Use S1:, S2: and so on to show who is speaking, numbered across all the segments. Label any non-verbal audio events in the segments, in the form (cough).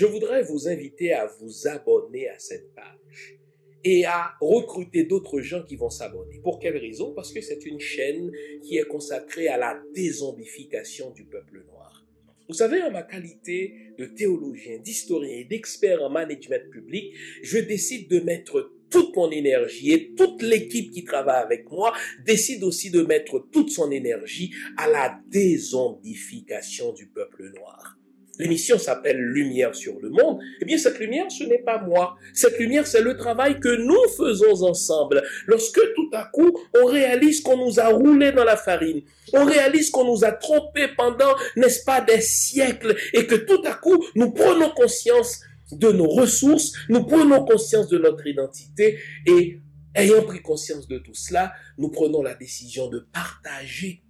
S1: je voudrais vous inviter à vous abonner à cette page et à recruter d'autres gens qui vont s'abonner. Pour quelle raison? Parce que c'est une chaîne qui est consacrée à la dézombification du peuple noir. Vous savez, en ma qualité de théologien, d'historien et d'expert en management public, je décide de mettre toute mon énergie et toute l'équipe qui travaille avec moi décide aussi de mettre toute son énergie à la dézombification du peuple noir l'émission s'appelle Lumière sur le monde, eh bien cette lumière, ce n'est pas moi. Cette lumière, c'est le travail que nous faisons ensemble. Lorsque tout à coup, on réalise qu'on nous a roulé dans la farine, on réalise qu'on nous a trompé pendant, n'est-ce pas, des siècles, et que tout à coup, nous prenons conscience de nos ressources, nous prenons conscience de notre identité, et ayant pris conscience de tout cela, nous prenons la décision de partager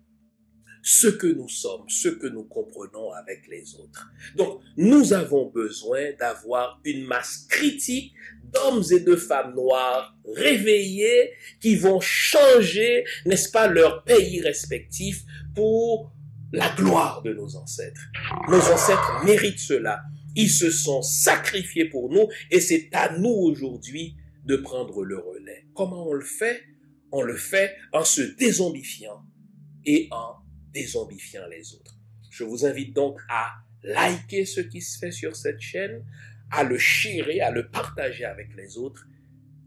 S1: ce que nous sommes, ce que nous comprenons avec les autres. Donc, nous avons besoin d'avoir une masse critique d'hommes et de femmes noirs réveillés qui vont changer, n'est-ce pas, leur pays respectif pour la gloire de nos ancêtres. Nos ancêtres méritent cela. Ils se sont sacrifiés pour nous et c'est à nous aujourd'hui de prendre le relais. Comment on le fait? On le fait en se dézombifiant et en dézombifiant les autres. Je vous invite donc à liker ce qui se fait sur cette chaîne, à le chérir, à le partager avec les autres,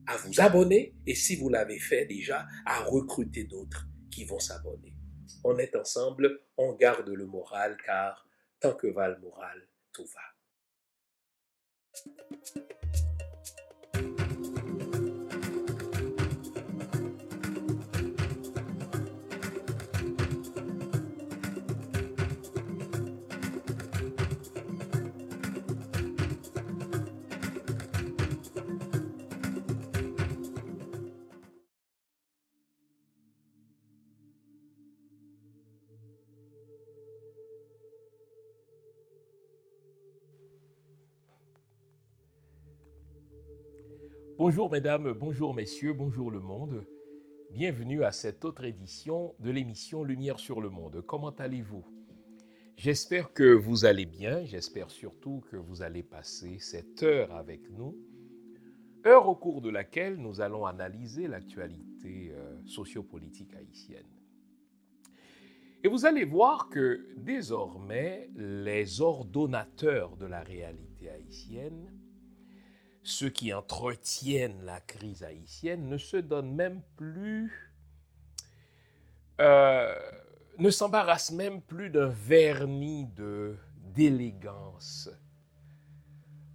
S1: à vous abonner et si vous l'avez fait déjà, à recruter d'autres qui vont s'abonner. On est ensemble, on garde le moral car tant que va le moral, tout va. Bonjour mesdames, bonjour messieurs, bonjour le monde. Bienvenue à cette autre édition de l'émission Lumière sur le monde. Comment allez-vous? J'espère que vous allez bien, j'espère surtout que vous allez passer cette heure avec nous, heure au cours de laquelle nous allons analyser l'actualité euh, sociopolitique haïtienne. Et vous allez voir que désormais, les ordonnateurs de la réalité haïtienne ceux qui entretiennent la crise haïtienne ne se donnent même plus, euh, ne s'embarrassent même plus d'un vernis de d'élégance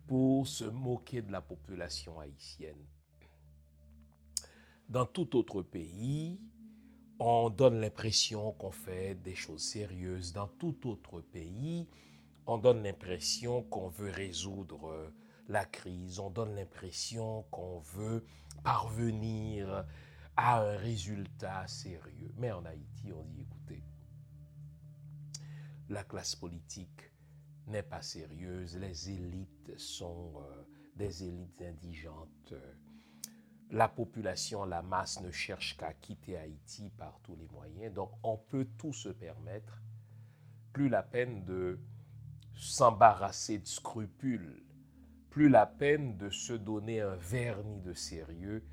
S1: pour se moquer de la population haïtienne. Dans tout autre pays, on donne l'impression qu'on fait des choses sérieuses. Dans tout autre pays, on donne l'impression qu'on veut résoudre la crise, on donne l'impression qu'on veut parvenir à un résultat sérieux. Mais en Haïti, on dit, écoutez, la classe politique n'est pas sérieuse, les élites sont euh, des élites indigentes. La population, la masse ne cherche qu'à quitter Haïti par tous les moyens. Donc on peut tout se permettre. Plus la peine de s'embarrasser de scrupules plus la peine de se donner un vernis de sérieux.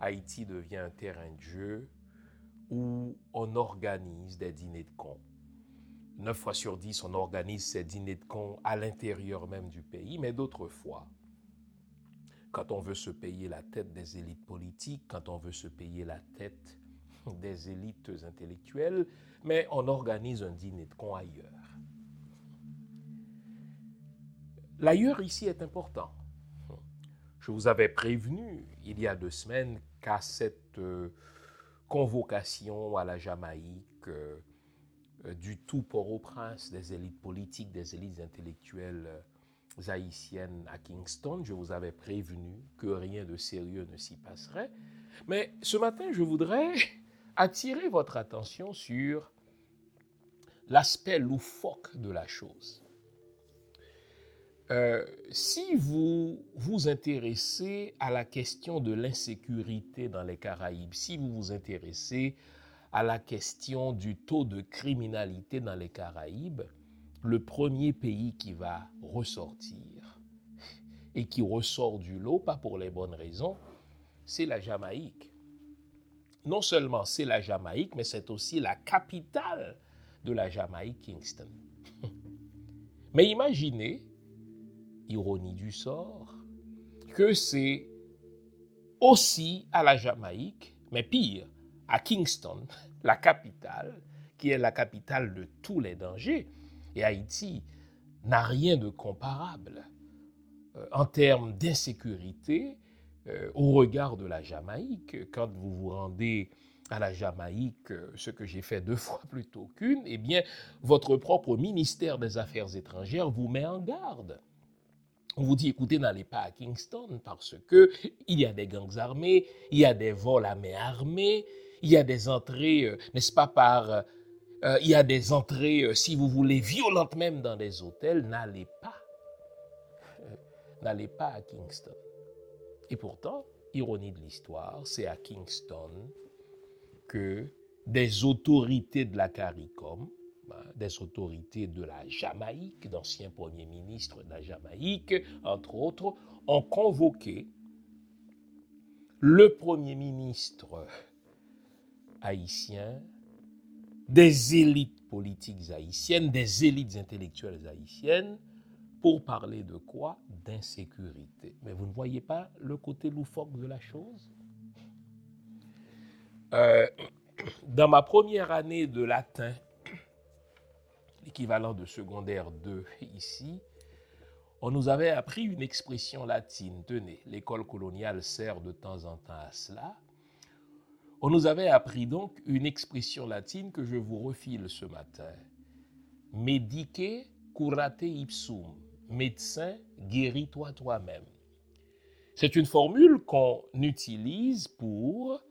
S1: Haïti devient un terrain de jeu où on organise des dîners de cons. Neuf fois sur dix, on organise ces dîners de cons à l'intérieur même du pays, mais d'autres fois, quand on veut se payer la tête des élites politiques, quand on veut se payer la tête des élites intellectuelles, mais on organise un dîner de cons ailleurs. L'ailleurs ici est important. Je vous avais prévenu il y a deux semaines qu'à cette euh, convocation à la Jamaïque euh, du tout Port-au-Prince des élites politiques, des élites intellectuelles euh, haïtiennes à Kingston, je vous avais prévenu que rien de sérieux ne s'y passerait. Mais ce matin, je voudrais (laughs) attirer votre attention sur l'aspect loufoque de la chose. Euh, si vous vous intéressez à la question de l'insécurité dans les Caraïbes, si vous vous intéressez à la question du taux de criminalité dans les Caraïbes, le premier pays qui va ressortir et qui ressort du lot, pas pour les bonnes raisons, c'est la Jamaïque. Non seulement c'est la Jamaïque, mais c'est aussi la capitale de la Jamaïque, Kingston. (laughs) mais imaginez, ironie du sort, que c'est aussi à la Jamaïque, mais pire, à Kingston, (laughs) la capitale, qui est la capitale de tous les dangers. Et Haïti n'a rien de comparable euh, en termes d'insécurité euh, au regard de la Jamaïque. Quand vous vous rendez à la Jamaïque, euh, ce que j'ai fait deux (laughs) fois plutôt qu'une, eh bien, votre propre ministère des Affaires étrangères vous met en garde. On vous dit, écoutez, n'allez pas à Kingston parce que il y a des gangs armés, il y a des vols à main armée, il y a des entrées, n'est-ce pas, par euh, il y a des entrées, euh, si vous voulez, violentes même dans des hôtels, n'allez pas. Euh, n'allez pas à Kingston. Et pourtant, ironie de l'histoire, c'est à Kingston que des autorités de la CARICOM, des autorités de la Jamaïque, d'anciens premiers ministres de la Jamaïque, entre autres, ont convoqué le premier ministre haïtien des élites politiques haïtiennes, des élites intellectuelles haïtiennes, pour parler de quoi? D'insécurité. Mais vous ne voyez pas le côté loufoque de la chose? Euh, Dans ma première année de latin, l'équivalent de secondaire 2 ici, on nous avait appris une expression latine. Tenez, l'école coloniale sert de temps en temps à cela. On nous avait appris donc une expression latine que je vous refile ce matin. Medique curate ipsum. Médecin, guéris-toi toi-même. C'est une formule qu'on utilise pour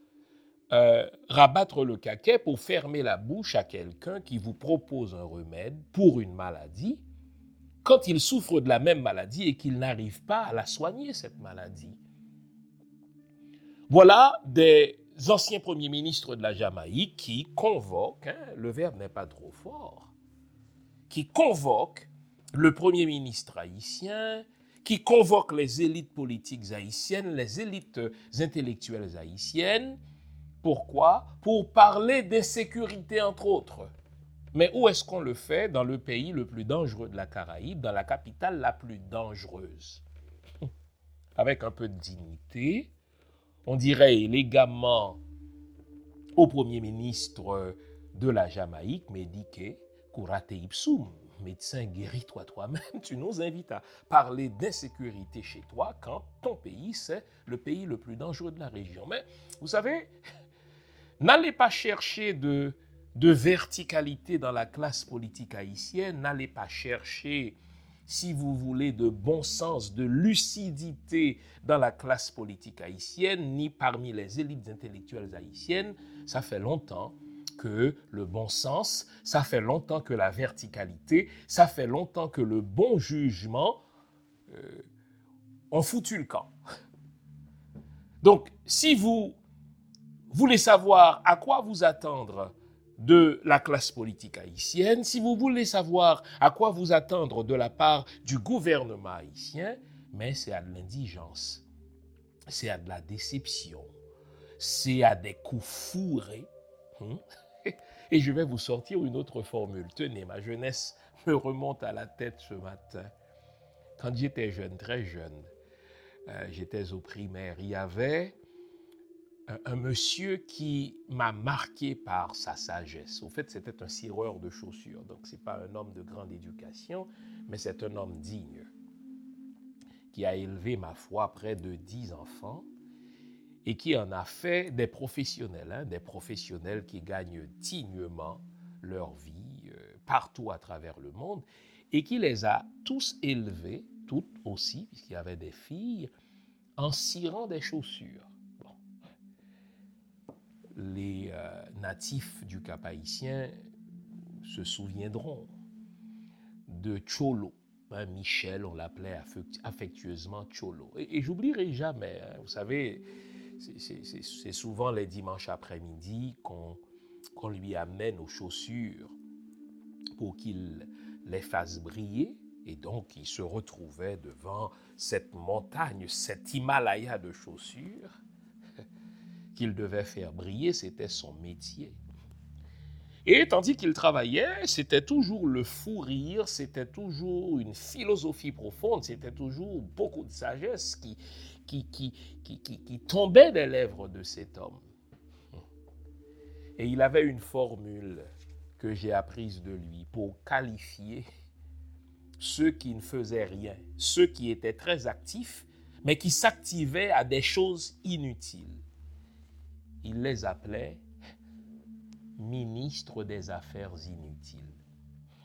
S1: euh, rabattre le caquet, pour fermer la bouche à quelqu'un qui vous propose un remède pour une maladie, quand il souffre de la même maladie et qu'il n'arrive pas à la soigner, cette maladie. Voilà des anciens premiers ministres de la Jamaïque qui convoquent, hein, le verbe n'est pas trop fort, qui convoquent le premier ministre haïtien, qui convoquent les élites politiques haïtiennes, les élites intellectuelles haïtiennes. Pourquoi? Pour parler d'insécurité, entre autres. Mais où est-ce qu'on le fait? Dans le pays le plus dangereux de la Caraïbe, dans la capitale la plus dangereuse. (laughs) Avec un peu de dignité, on dirait élégamment au Premier ministre de la Jamaïque, Médique, curate ipsum, médecin guéris-toi toi-même, (laughs) tu nous invites à parler d'insécurité chez toi quand ton pays, c'est le pays le plus dangereux de la région. Mais vous savez, n'allez pas chercher de, verticalité dans la classe politique haïtienne, n'allez pas chercher si vous voulez, de bon sens, de lucidité dans la classe politique haïtienne, ni parmi les élites intellectuelles haïtiennes. Ça fait longtemps que le bon sens, ça fait longtemps que la verticalité, ça fait longtemps que le bon jugement euh, ont foutu le camp. Donc, si vous voulez savoir à quoi vous attendre de la classe politique haïtienne, si vous voulez savoir à quoi vous attendre de la part du gouvernement haïtien, mais c'est à de l'indigence, c'est à de la déception, c'est à des coups fourrés. Hein. (laughs) Et je vais vous sortir une autre formule. Tenez, ma jeunesse me remonte à la tête ce matin. Quand j'étais jeune, très jeune, euh, j'étais au primaire, il y avait un, monsieur qui m'a marqué par sa sagesse. Au fait, c'était un cireur de chaussures, donc ce n'est pas un homme de grande éducation, mais c'est un homme digne, qui a élevé, ma foi, près de dix enfants et qui en a fait des professionnels, hein, des professionnels qui gagnent dignement leur vie euh, partout à travers le monde et qui les a tous élevés, toutes aussi, puisqu'il y avait des filles, en cirant des chaussures les euh, natifs du Cap haïtien se souviendront de Cholo. Hein, Michel, on l'appelait affectueusement Cholo. Et, j'oublierai jamais, hein, vous savez, c'est souvent les dimanches après-midi qu'on lui amène nos chaussures pour qu'il les fasse briller. Et donc, il se retrouvait devant cette montagne, cet Himalaya de chaussures qu'il devait faire briller, c'était son métier. Et tandis qu'il travaillait, c'était toujours le fou rire, c'était toujours une philosophie profonde, c'était toujours beaucoup de sagesse qui, qui, qui, qui, tombait des lèvres de cet homme. Et il avait une formule que j'ai apprise de lui pour qualifier ceux qui ne faisaient rien, ceux qui étaient très actifs, mais qui s'activaient à des choses inutiles. Il les appelait ministres des affaires inutiles.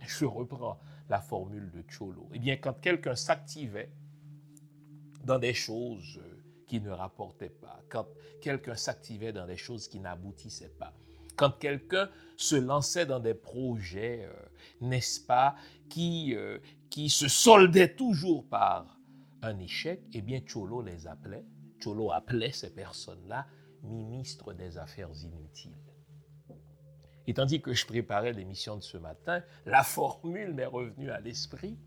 S1: Je reprends la formule de Cholo. Eh bien, quand quelqu'un s'activait dans des choses qui ne rapportaient pas, quand quelqu'un s'activait dans des choses qui n'aboutissaient pas, quand quelqu'un se lançait dans des projets, euh, n'est-ce pas, qui, euh, qui se soldaient toujours par un échec, eh bien, Cholo les appelait, Cholo appelait ces personnes-là ministres des Affaires inutiles. Et tandis que je préparais l'émission de ce matin, la formule m'est revenue à l'esprit,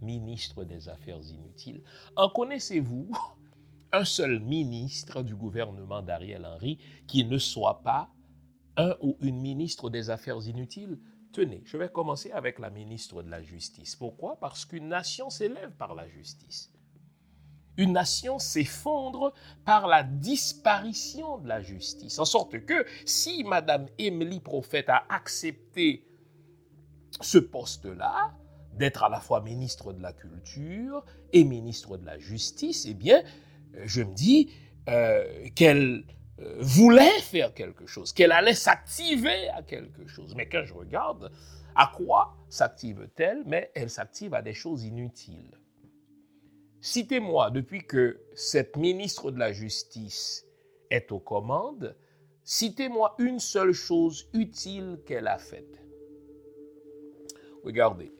S1: ministre des Affaires inutiles. En connaissez-vous un seul ministre du gouvernement d'Ariel Henry qui ne soit pas un ou une ministre des Affaires inutiles? Tenez, je vais commencer avec la ministre de la Justice. Pourquoi? Parce qu'une nation s'élève par la justice. Une nation s'effondre par la disparition de la justice. En sorte que si Madame Emily Prophète a accepté ce poste-là, d'être à la fois ministre de la Culture et ministre de la Justice, eh bien, je me dis euh, qu'elle euh, voulait faire quelque chose, qu'elle allait s'activer à quelque chose. Mais quand je regarde, à quoi s'active-t-elle Mais elle s'active à des choses inutiles. Citez-moi, depuis que cette ministre de la Justice est aux commandes, citez-moi une seule chose utile qu'elle a faite. Regardez,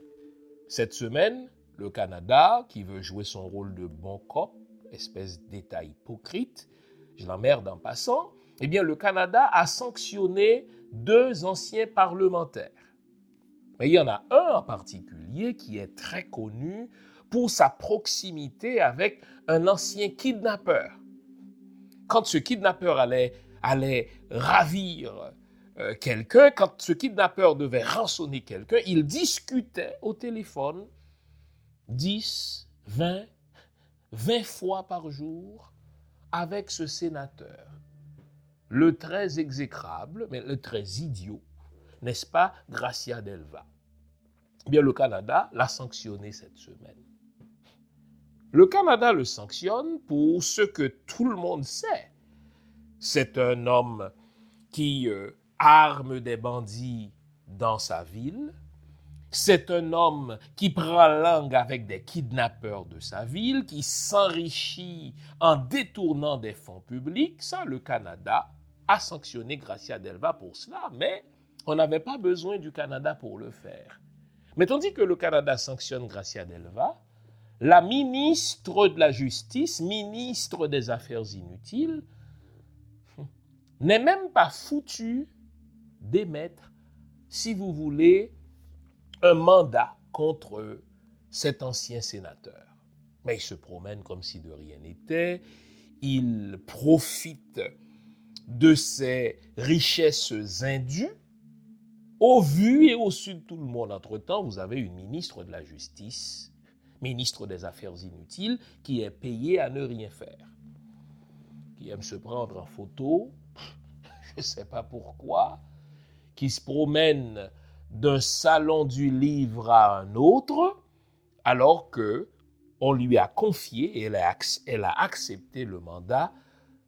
S1: cette semaine, le Canada, qui veut jouer son rôle de bon cop, espèce d'État hypocrite, je l'emmerde en passant, eh bien, le Canada a sanctionné deux anciens parlementaires. Mais il y en a un en particulier qui est très connu pour sa proximité avec un ancien kidnappeur. Quand ce kidnappeur allait, ravir euh, quelqu'un, quand ce kidnappeur devait rançonner quelqu'un, il discutait au téléphone 10, 20, 20 fois par jour avec ce sénateur, le très exécrable, mais le très idiot, n'est-ce pas, Gracia Delva? Eh bien, le Canada l'a sanctionné cette semaine. Le Canada le sanctionne pour ce que tout le monde sait. C'est un homme qui euh, arme des bandits dans sa ville, c'est un homme qui prend langue avec des kidnappeurs de sa ville, qui s'enrichit en détournant des fonds publics. Ça, le Canada a sanctionné Gracia Delva pour cela, mais on n'avait pas besoin du Canada pour le faire. Mais tandis que le Canada sanctionne Gracia Delva, la ministre de la Justice, ministre des Affaires inutiles, (laughs) n'est même pas foutue d'émettre, si vous voulez, un mandat contre cet ancien sénateur. Mais il se promène comme si de rien n'était, il profite de ses richesses indues, au vu et au su de tout le monde. Entre-temps, vous avez une ministre de la Justice, ministre des Affaires inutiles, qui est payée à ne rien faire, qui aime se prendre en photo, (laughs) je ne sais pas pourquoi, qui se promène d'un salon du livre à un autre, alors que on lui a confié et elle a accepté le mandat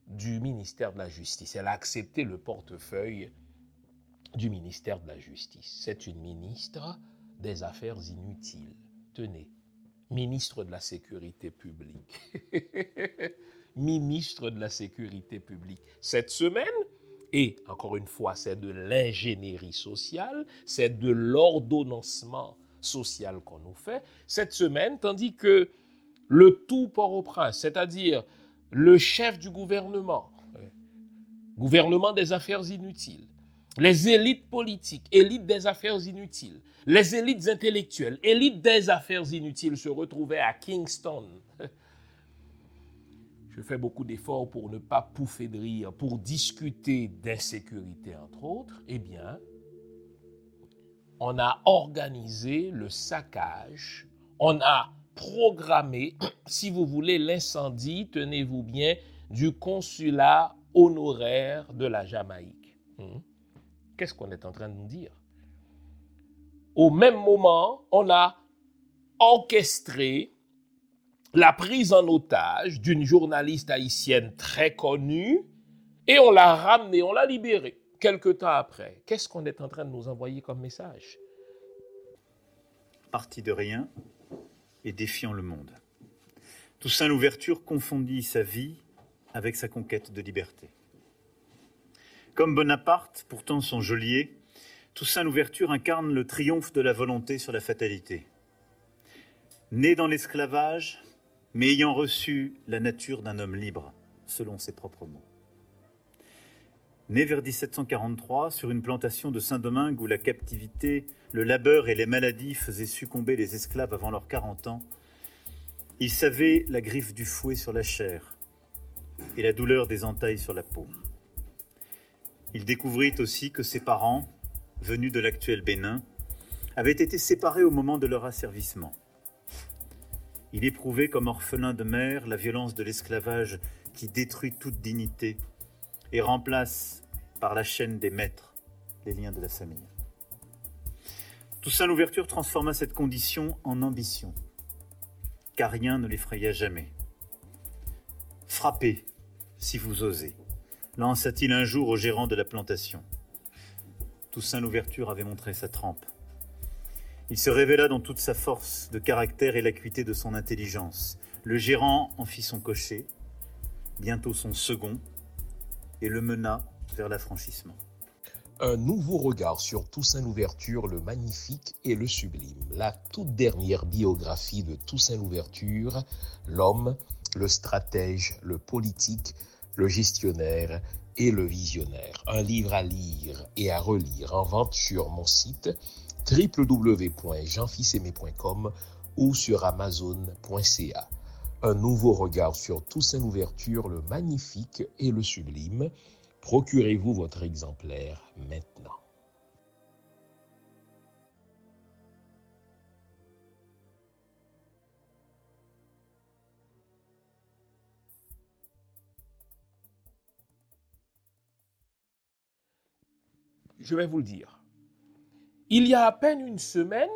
S1: du ministère de la Justice. Elle a accepté le portefeuille du ministère de la Justice. C'est une ministre des Affaires inutiles. Tenez, ministre de la Sécurité publique. (laughs) ministre de la Sécurité publique. Cette semaine, et encore une fois, c'est de l'ingénierie sociale, c'est de l'ordonnancement social qu'on nous fait cette semaine, tandis que le tout Port-au-Prince, c'est-à-dire le chef du gouvernement, gouvernement des affaires inutiles, les élites politiques, élites des affaires inutiles, les élites intellectuelles, élites des affaires inutiles se retrouvaient à Kingston. (laughs) Je fais beaucoup d'efforts pour ne pas pouffer de rire, pour discuter d'insécurité, entre autres. Eh bien, on a organisé le saccage, on a programmé, (clears throat) si vous voulez, l'incendie, tenez-vous bien, du consulat honoraire de la Jamaïque. Hmm? Qu'est-ce qu'on est en train de nous dire? Au même moment, on a orchestré la prise en otage d'une journaliste haïtienne très connue et on l'a ramenée, on l'a libérée quelque temps après. Qu'est-ce qu'on est en train de nous envoyer comme message?
S2: Parti de rien et défiant le monde. Toussaint Louverture confondit sa vie avec sa conquête de liberté. Comme Bonaparte, pourtant son geôlier, Toussaint Louverture incarne le triomphe de la volonté sur la fatalité. Né dans l'esclavage, mais ayant reçu la nature d'un homme libre, selon ses propres mots. Né vers 1743 sur une plantation de Saint-Domingue où la captivité, le labeur et les maladies faisaient succomber les esclaves avant leurs 40 ans, il savait la griffe du fouet sur la chair et la douleur des entailles sur la peau. Il découvrit aussi que ses parents, venus de l'actuel Bénin, avaient été séparés au moment de leur asservissement. Il éprouvait comme orphelin de mère la violence de l'esclavage qui détruit toute dignité et remplace par la chaîne des maîtres les liens de la famille. Toussaint Louverture transforma cette condition en ambition, car rien ne l'effraya jamais. Frappez, si vous osez lança-t-il un jour au gérant de la plantation. Toussaint Louverture avait montré sa trempe. Il se révéla dans toute sa force de caractère et l'acuité de son intelligence. Le gérant en fit son cocher, bientôt son second, et le mena vers l'affranchissement.
S1: Un nouveau regard sur Toussaint Louverture, le magnifique et le sublime. La toute dernière biographie de Toussaint Louverture, l'homme, le stratège, le politique, le gestionnaire et le visionnaire. Un livre à lire et à relire en vente sur mon site www.jeanfilsaimé.com ou sur amazon.ca. Un nouveau regard sur Toussaint Louverture, le magnifique et le sublime. Procurez-vous votre exemplaire maintenant. Je vais vous le dire. Il y a à peine une semaine,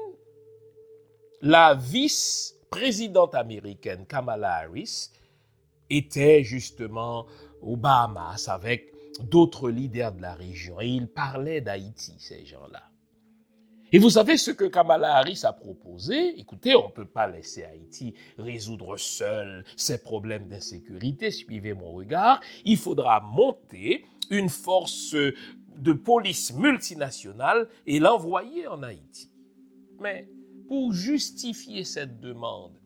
S1: la vice-présidente américaine Kamala Harris était justement aux Bahamas avec d'autres leaders de la région et ils parlaient d'Haïti, ces gens-là. Et vous savez ce que Kamala Harris a proposé? Écoutez, on ne peut pas laisser Haïti résoudre seul ses problèmes d'insécurité, suivez mon regard, il faudra monter une force de police multinationale et l'envoyer en Haïti. Mais pour justifier cette demande,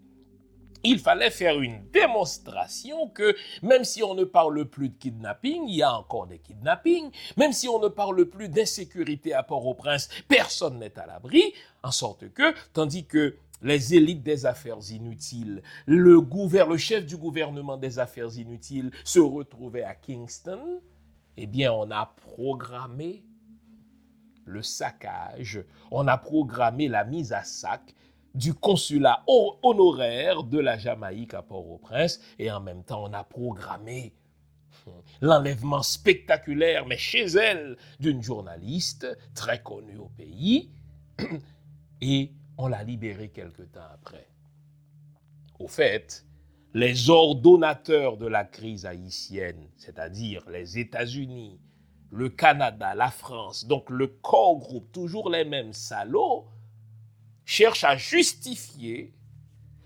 S1: il fallait faire une démonstration que même si on ne parle plus de kidnapping, il y a encore des kidnappings, même si on ne parle plus d'insécurité à Port-au-Prince, personne n'est à l'abri, en sorte que, tandis que les élites des affaires inutiles, le, le chef du gouvernement des affaires inutiles se retrouvait à Kingston, eh bien, on a programmé le saccage, on a programmé la mise à sac du consulat honoraire de la Jamaïque à Port-au-Prince. Et en même temps on a programmé (laughs) l'enlèvement spectaculaire, mais chez elle, d'une journaliste très connue au pays. (clears throat) Et on l'a libérée quelque temps après. Au fait, les ordonnateurs de la crise haïtienne, c'est-à-dire les États-Unis, le Canada, la France, donc le corps groupe, toujours les mêmes salauds, cherchent à justifier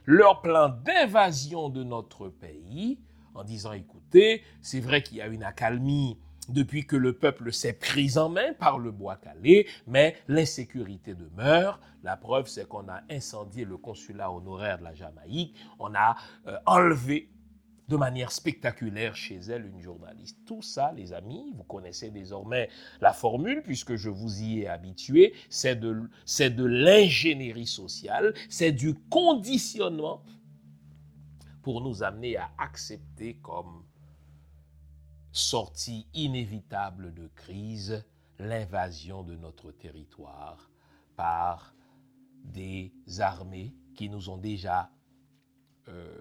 S1: leur plan d'invasion de notre pays en disant, écoutez, c'est vrai qu'il y a une accalmie depuis que le peuple s'est pris en main par le bois calé, mais l'insécurité demeure. La preuve, c'est qu'on a incendié le consulat honoraire de la Jamaïque, on a euh, enlevé de manière spectaculaire chez elle une journaliste. Tout ça, les amis, vous connaissez désormais la formule puisque je vous y ai habitué, c'est de, c'est de l'ingénierie sociale, c'est du conditionnement pour nous amener à accepter comme sortie inévitable de crise l'invasion de notre territoire par des armées qui nous ont déjà euh,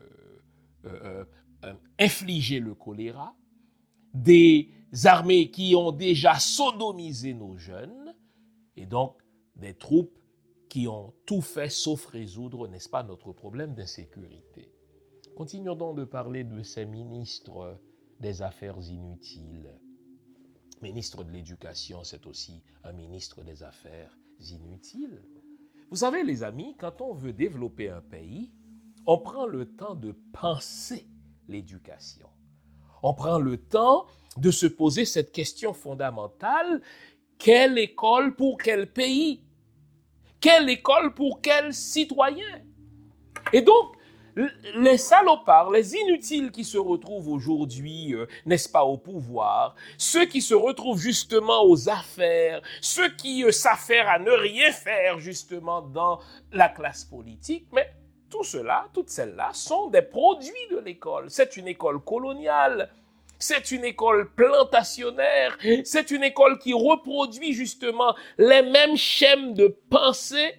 S1: euh, euh, infligé le choléra, des armées qui ont déjà sodomisé nos jeunes, et donc des troupes qui ont tout fait sauf résoudre, n'est-ce pas, notre problème d'insécurité. Continuons donc de parler de ces ministres des Affaires inutiles. Ministre de l'Éducation, c'est aussi un ministre des Affaires inutiles. Vous savez, les amis, quand on veut développer un pays, on prend le temps de penser l'éducation. On prend le temps de se poser cette question fondamentale, quelle école pour quel pays? Quelle école pour quel citoyen? Et donc, les salopards, les inutiles qui se retrouvent aujourd'hui, euh, n'est-ce pas, au pouvoir, ceux qui se retrouvent justement aux affaires, ceux qui euh, s'affairent à ne rien faire justement dans la classe politique, mais tout cela, toutes celles-là sont des produits de l'école. C'est une école coloniale. C'est une école plantationnaire. C'est une école qui reproduit justement les mêmes schèmes de pensée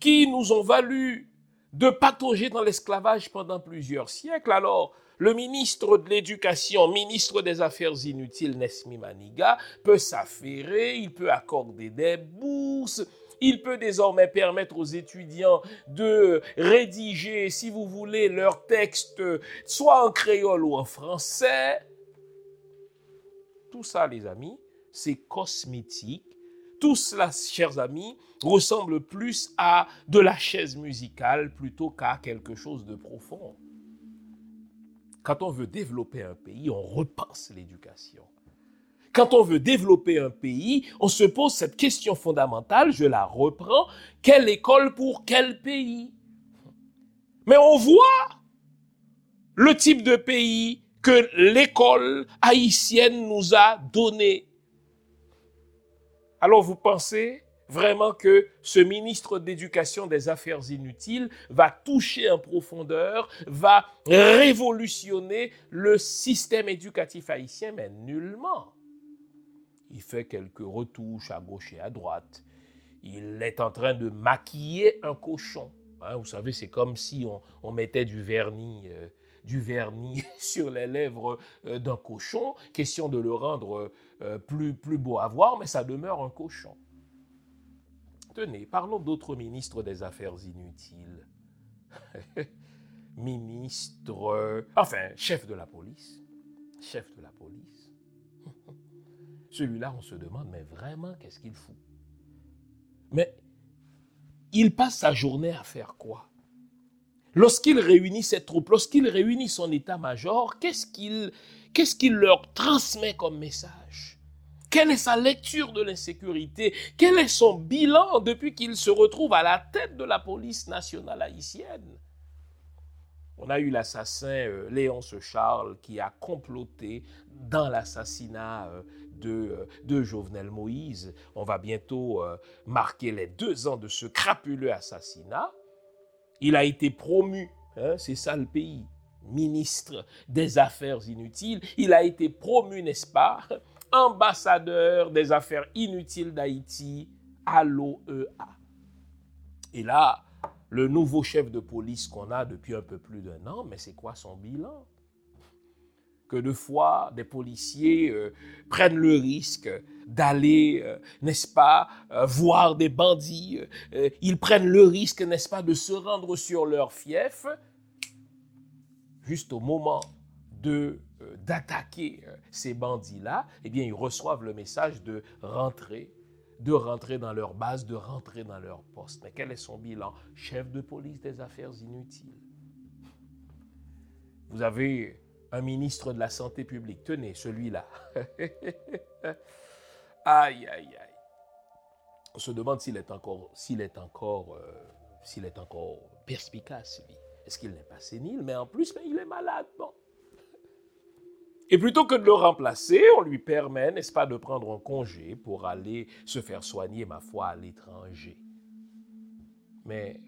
S1: qui nous ont valu de patauger dans l'esclavage pendant plusieurs siècles. Alors, le ministre de l'Éducation, ministre des Affaires inutiles, Nesmi Maniga, peut s'affairer, il peut accorder des bourses, il peut désormais permettre aux étudiants de rédiger, si vous voulez, leurs textes soit en créole ou en français. Tout ça, les amis, c'est cosmétique. Tout cela, chers amis, ressemble plus à de la chaise musicale plutôt qu'à quelque chose de profond. Quand on veut développer un pays, on repense l'éducation. Quand on veut développer un pays, on se pose cette question fondamentale, je la reprends, quelle école pour quel pays? Mais on voit le type de pays que l'école haïtienne nous a donné. Alors vous pensez vraiment que ce ministre d'éducation des affaires inutiles va toucher en profondeur, va révolutionner le système éducatif haïtien, mais nullement il fait quelques retouches à gauche et à droite. Il est en train de maquiller un cochon. Hein, vous savez, c'est comme si on, mettait du vernis, euh, du vernis (laughs) sur les lèvres euh, d'un cochon. Question de le rendre euh, plus, plus beau à voir, mais ça demeure un cochon. Parlons d'autres ministres des Affaires inutiles. (laughs) Ministre, enfin, chef de la police. Chef de la police. (laughs) Celui-là, on se demande, mais vraiment, qu'est-ce qu'il fout? Mais il passe sa journée à faire quoi? Lorsqu'il réunit ses troupes, lorsqu'il réunit son état-major, qu'est-ce qu'il qu'est-ce qu'il leur transmet comme message? Quelle est sa lecture de l'insécurité? Quel est son bilan depuis qu'il se retrouve à la tête de la police nationale haïtienne? On a eu l'assassin euh, Léonce Charles qui a comploté dans l'assassinat euh, euh, de, Jovenel Moïse. On va bientôt euh, marquer les deux ans de ce crapuleux assassinat. Il a été promu, hein, c'est ça le pays, ministre des Affaires inutiles. Il a été promu, n'est-ce pas, ambassadeur des Affaires inutiles d'Haïti à l'OEA. Et là, le nouveau chef de police qu'on a depuis un peu plus d'un an, mais c'est quoi son bilan? Que de fois des policiers euh, prennent le risque d'aller, euh, n'est-ce pas, euh, voir des bandits. ils prennent le risque, n'est-ce pas, de se rendre sur leur fief juste au moment de d'attaquer ces bandits-là, eh bien, ils reçoivent le message de rentrer, de rentrer dans leur base, de rentrer dans leur poste. Mais quel est son bilan? Chef de police des affaires inutiles. Vous avez un ministre de la Santé publique. Tenez, celui-là. (laughs) aïe, aïe, aïe. On se demande s'il est encore, s'il est encore, euh, s'il est encore perspicace, lui. Est-ce qu'il n'est pas sénile? Mais en plus, mais il est malade. Bon. Et plutôt que de le remplacer, on lui permet, n'est-ce pas, de prendre un congé pour aller se faire soigner, ma foi, à l'étranger. Mais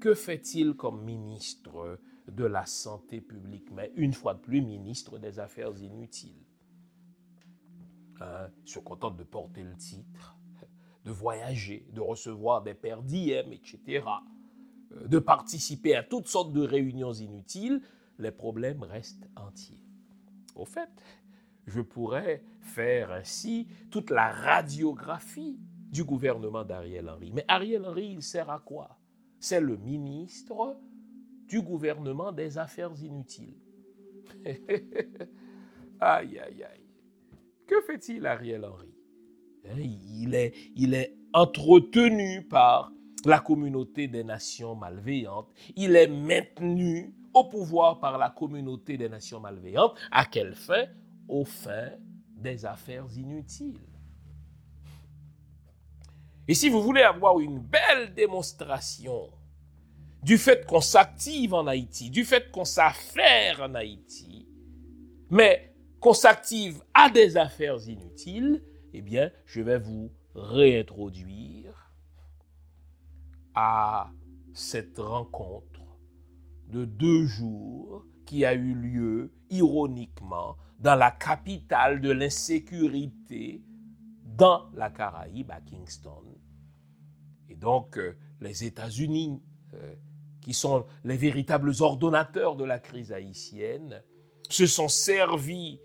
S1: que fait-il comme ministre de la santé publique, mais une fois de plus ministre des Affaires inutiles hein? Se contente de porter le titre, de voyager, de recevoir des paires d'IM, etc., euh, de participer à toutes sortes de réunions inutiles, les problèmes restent entiers. Au fait, je pourrais faire ainsi toute la radiographie du gouvernement d'Ariel Henry. Mais Ariel Henry, il sert à quoi? C'est le ministre du gouvernement des affaires inutiles. (laughs) aïe, aïe, aïe. Que fait-il Ariel Henry? Hein, il est, il est entretenu par la communauté des nations malveillantes. Il est maintenu au pouvoir par la communauté des nations malveillantes. À quelle fin? Aux fins des affaires inutiles. Et si vous voulez avoir une belle démonstration du fait qu'on s'active en Haïti, du fait qu'on s'affaire en Haïti, mais qu'on s'active à des affaires inutiles, eh bien, je vais vous réintroduire à cette rencontre de deux jours qui a eu lieu, ironiquement, dans la capitale de l'insécurité, dans la Caraïbe, à Kingston. Et donc, euh, les États-Unis, euh, qui sont les véritables ordonnateurs de la crise haïtienne, se sont servis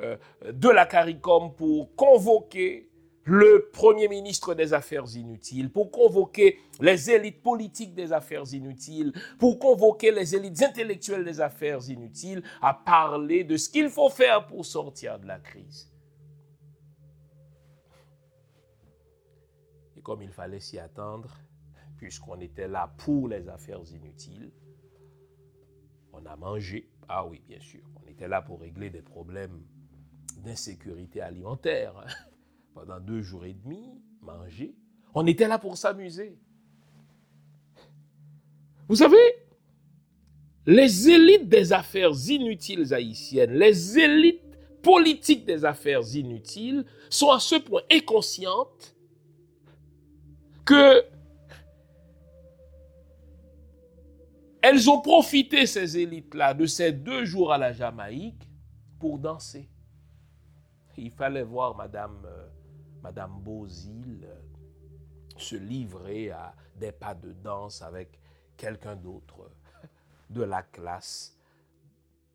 S1: euh, de la CARICOM pour convoquer le Premier ministre des Affaires inutiles, pour convoquer les élites politiques des affaires inutiles, pour convoquer les élites intellectuelles des affaires inutiles à parler de ce qu'il faut faire pour sortir de la crise. Et comme il fallait s'y attendre, puisqu'on était là pour les affaires inutiles, on a mangé. Ah oui, bien sûr, on était là pour régler des problèmes d'insécurité alimentaire. Pendant deux jours et demi, manger. On était là pour s'amuser. Vous savez, les élites des affaires inutiles haïtiennes, les élites politiques des affaires inutiles sont à ce point inconscientes que elles ont profité, ces élites-là, de ces deux jours à la Jamaïque pour danser. Il fallait voir Madame euh, Madame Beauzil euh, se livrer à des pas de danse avec quelqu'un d'autre de la classe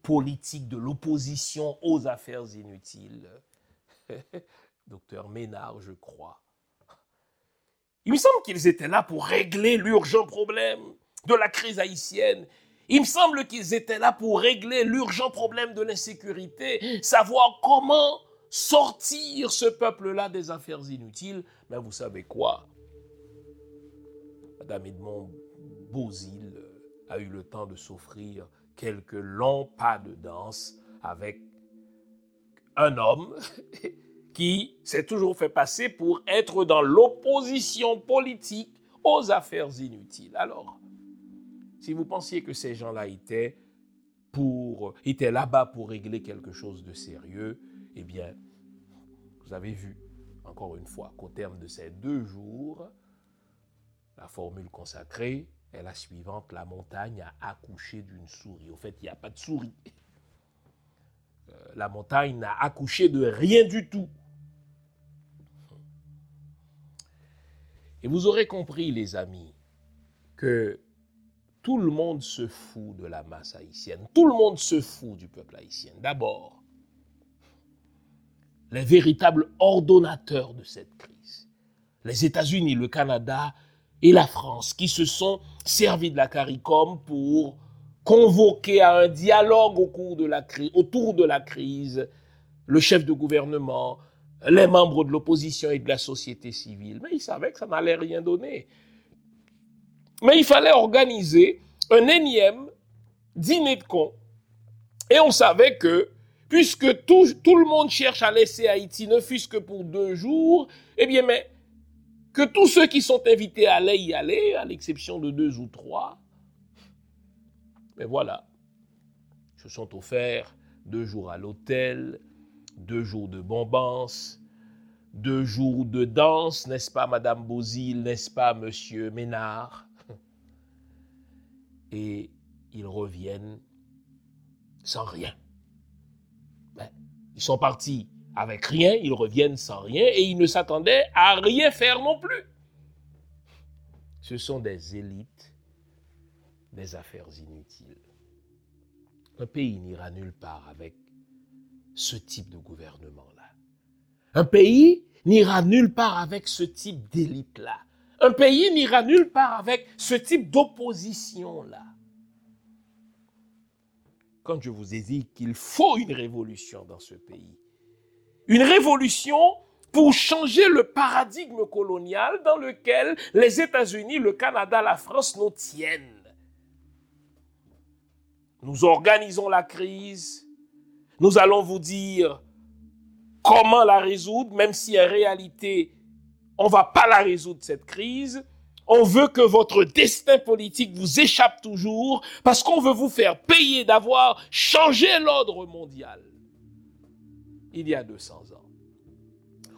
S1: politique de l'opposition aux affaires inutiles. (laughs) Docteur Ménard, je crois. Il me semble qu'ils étaient là pour régler l'urgent problème de la crise haïtienne. Il me semble qu'ils étaient là pour régler l'urgent problème de l'insécurité, savoir comment sortir ce peuple-là des affaires inutiles, mais vous savez quoi? Madame Edmond Beauzil a eu le temps de s'offrir quelques longs pas de danse avec un homme (laughs) qui s'est toujours fait passer pour être dans l'opposition politique aux affaires inutiles. Alors, si vous pensiez que ces gens-là étaient étaient là-bas pour régler quelque chose de sérieux, eh bien, vous avez vu, encore une fois, qu'au terme de ces deux jours, la formule consacrée est la suivante, la montagne a accouché d'une souris. Au fait, il n'y a pas de souris. Euh, la montagne n'a accouché de rien du tout. Et vous aurez compris, les amis, que tout le monde se fout de la masse haïtienne. Tout le monde se fout du peuple haïtien. D'abord, les véritables ordonnateurs de cette crise. Les États-Unis, le Canada et la France qui se sont servis de la CARICOM pour convoquer à un dialogue autour de la crise le chef de gouvernement, les membres de l'opposition et de la société civile. Mais ils savaient que ça n'allait rien donner. Mais il fallait organiser un énième dîner de cons. Et on savait que puisque tout, le monde cherche à laisser Haïti, ne fût-ce que pour deux jours, eh bien, mais que tous ceux qui sont invités allaient y aller, à l'exception de deux ou trois, Mais voilà, se sont offerts deux jours à l'hôtel, deux jours de bombance, deux jours de danse, n'est-ce pas, Madame Bozil, n'est-ce pas, Monsieur Ménard? Et ils reviennent sans rien. Ils sont partis avec rien, ils reviennent sans rien et ils ne s'attendaient à rien faire non plus. Ce sont des élites, des affaires inutiles. Un pays n'ira nulle part avec ce type de gouvernement-là. Un pays n'ira nulle part avec ce type d'élite-là. Un pays n'ira nulle part avec ce type d'opposition-là. Quand je vous ai dit qu'il faut une révolution dans ce pays, une révolution pour changer le paradigme colonial dans lequel les États-Unis, le Canada, la France nous tiennent. Nous organisons la crise. Nous allons vous dire comment la résoudre, même si en réalité, on ne va pas la résoudre, cette crise. On veut que votre destin politique vous échappe toujours parce qu'on veut vous faire payer d'avoir changé l'ordre mondial il y a 200 ans.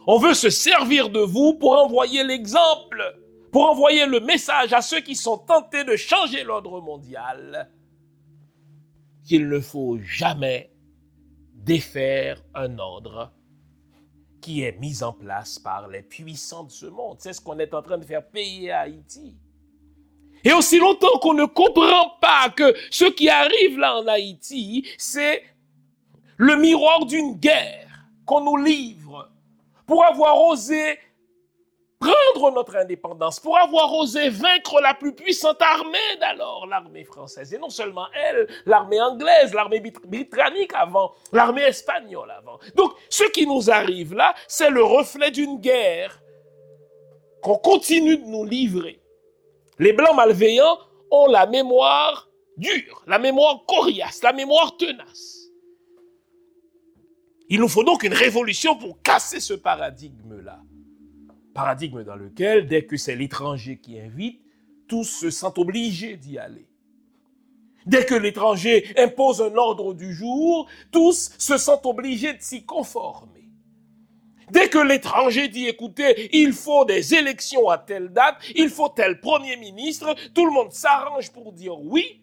S1: On veut se servir de vous pour envoyer l'exemple, pour envoyer le message à ceux qui sont tentés de changer l'ordre mondial qu'il ne faut jamais défaire un ordre qui est mis en place par les puissants de ce monde. C'est ce qu'on est en train de faire payer à Haïti. Et aussi longtemps qu'on ne comprend pas que ce qui arrive là en Haïti, c'est le miroir d'une guerre qu'on nous livre pour avoir osé prendre notre indépendance, pour avoir osé vaincre la plus puissante armée d'alors, l'armée française. Et non seulement elle, l'armée anglaise, l'armée britannique avant, l'armée espagnole avant. Donc, ce qui nous arrive là, c'est le reflet d'une guerre qu'on continue de nous livrer. Les Blancs malveillants ont la mémoire dure, la mémoire coriace, la mémoire tenace. Il nous faut donc une révolution pour casser ce paradigme-là. Paradigme dans lequel, dès que c'est l'étranger qui invite, tous se sentent obligés d'y aller. Dès que l'étranger impose un ordre du jour, tous se sentent obligés de s'y conformer. Dès que l'étranger dit, écoutez, il faut des élections à telle date, il faut tel premier ministre, tout le monde s'arrange pour dire oui,